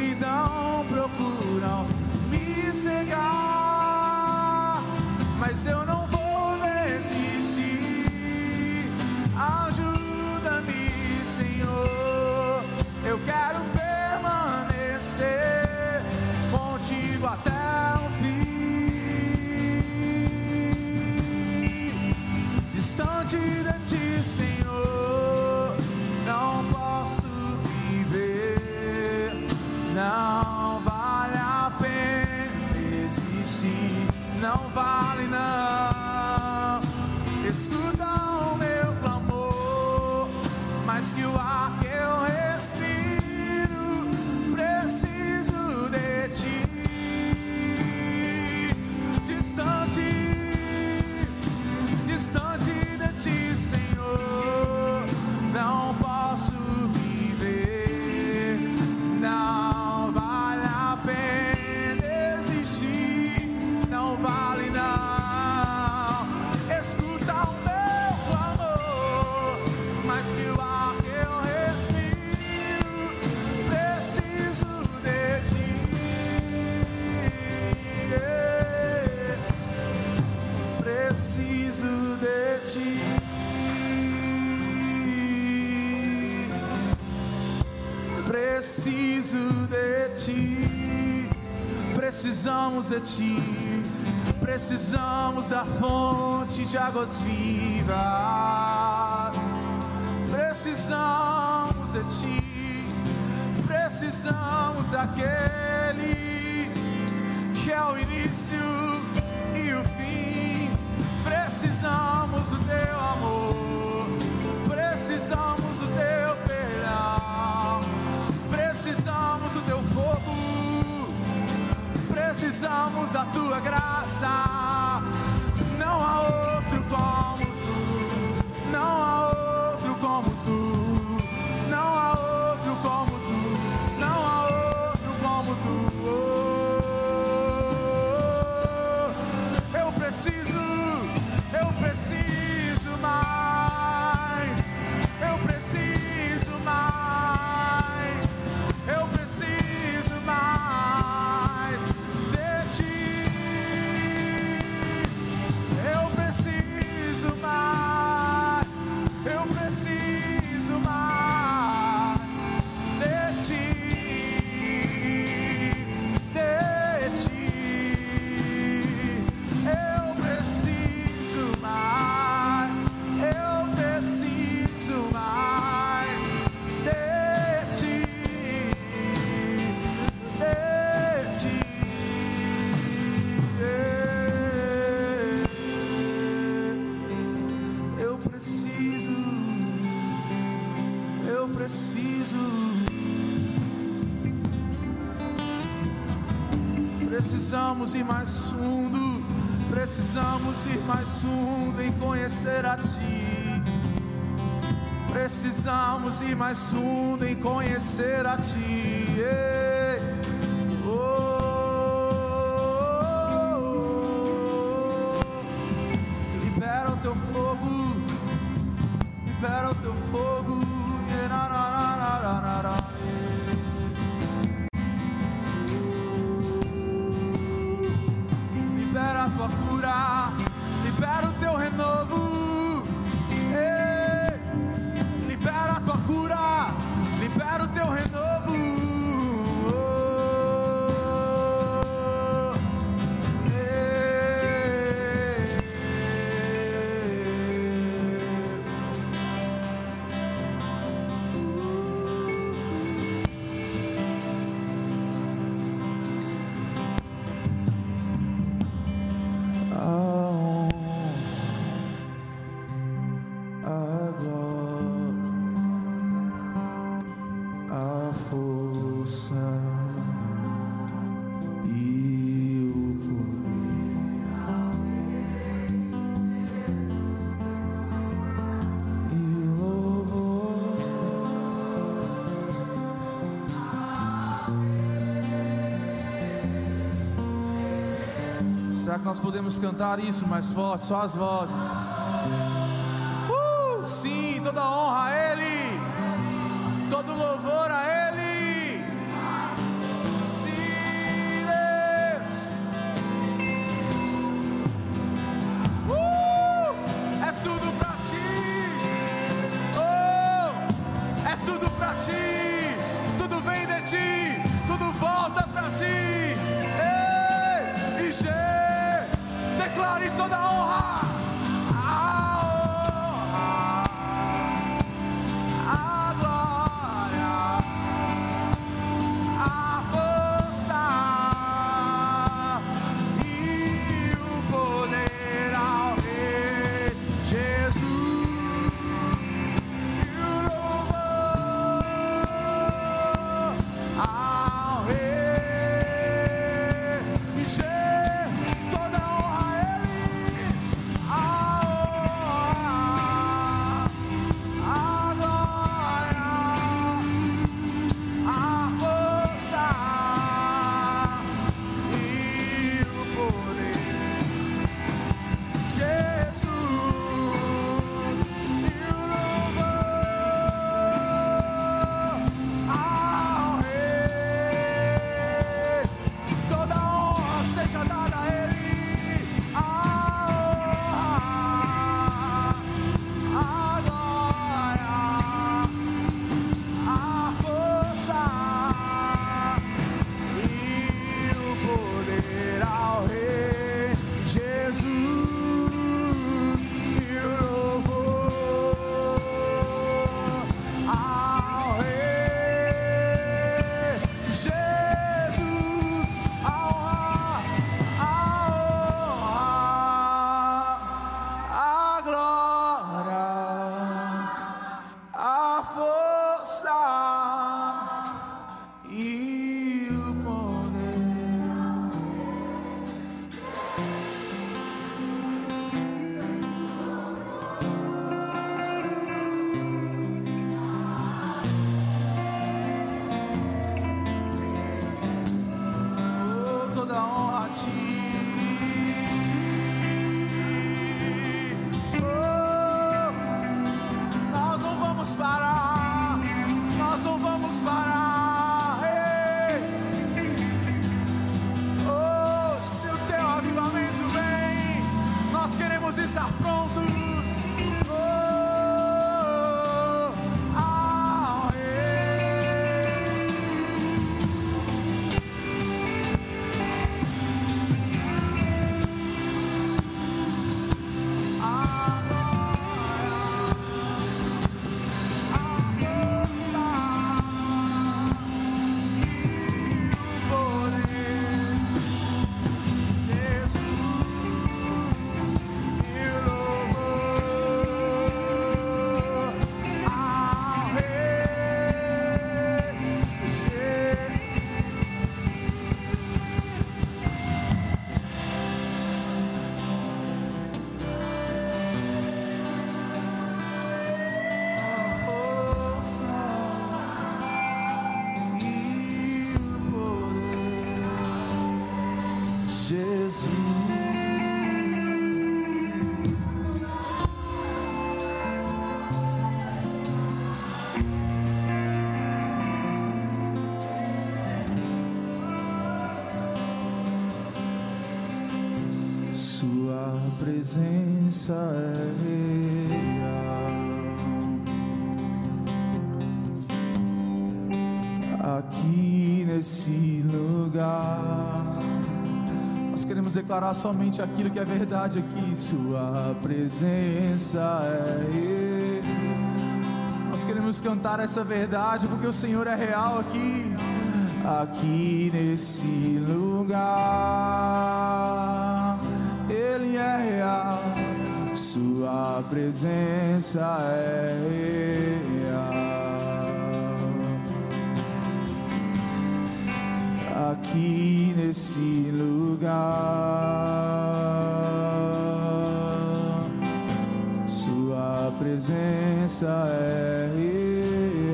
preciso de ti. Precisamos de ti. Precisamos da fonte de águas vivas. Precisamos de ti. Precisamos daquele que é o início precisamos da tua graça. Ir mais fundo em conhecer a Ti. Precisamos ir mais fundo em conhecer a Ti. Yeah. Oh, oh, oh, libera o Teu fogo, libera o Teu fogo. Libera a tua cura. novo nós podemos cantar isso mais forte, só as vozes. Jesus. Sua presença é real aqui nesse declarar somente aquilo que é verdade aqui. Sua presença é. Nós queremos cantar essa verdade porque o Senhor é real aqui, aqui nesse lugar. Ele é real, Sua presença é real. Aqui nesse lugar. Presença é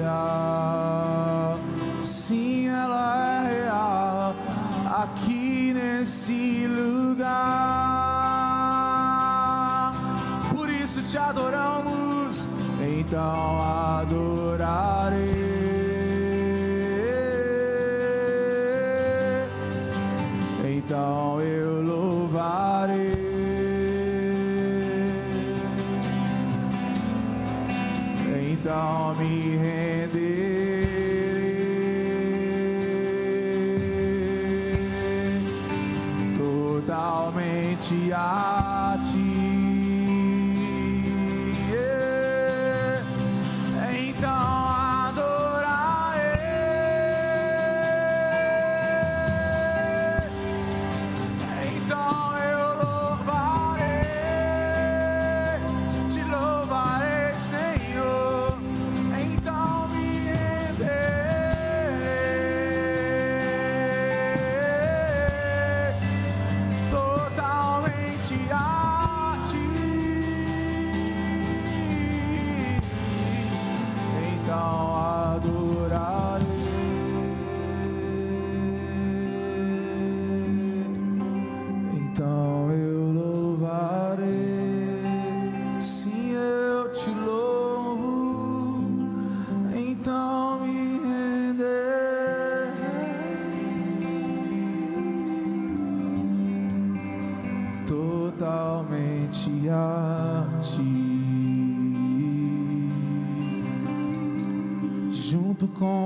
real. Sim, ela é real. Aqui nesse lugar. Por isso te adoramos.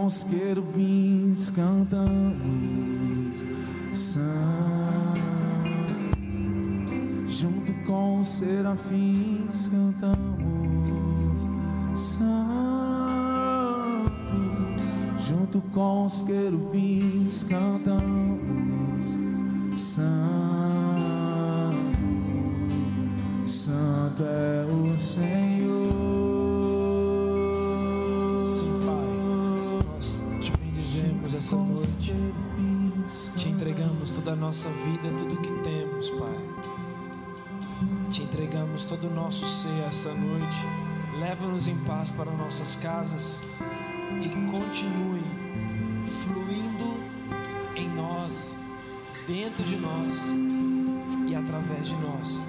Os querubins cantamos santo. Junto com os serafins cantamos santo. Junto com os querubins cantamos santo.
Entregamos toda a nossa vida, tudo que temos, Pai. Te entregamos todo o nosso ser essa noite. Leva-nos em paz para nossas casas e continue fluindo em nós, dentro de nós e através de nós.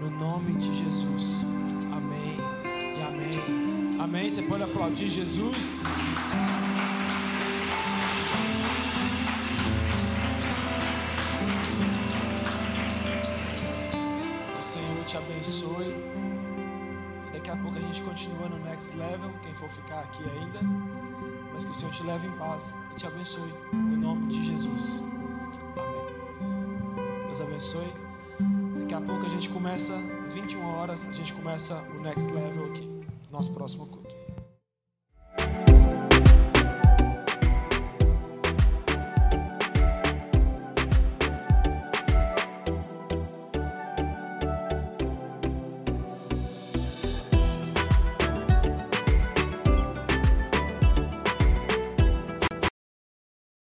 No nome de Jesus. Amém e amém. Amém? Você pode aplaudir Jesus. Continua no next level. Quem for ficar aqui ainda. Mas que o Senhor te leve em paz e te abençoe. Em nome de Jesus. Amém. Deus abençoe. Daqui a pouco a gente começa, às 21 horas, a gente começa o next level aqui, nosso próximo curso.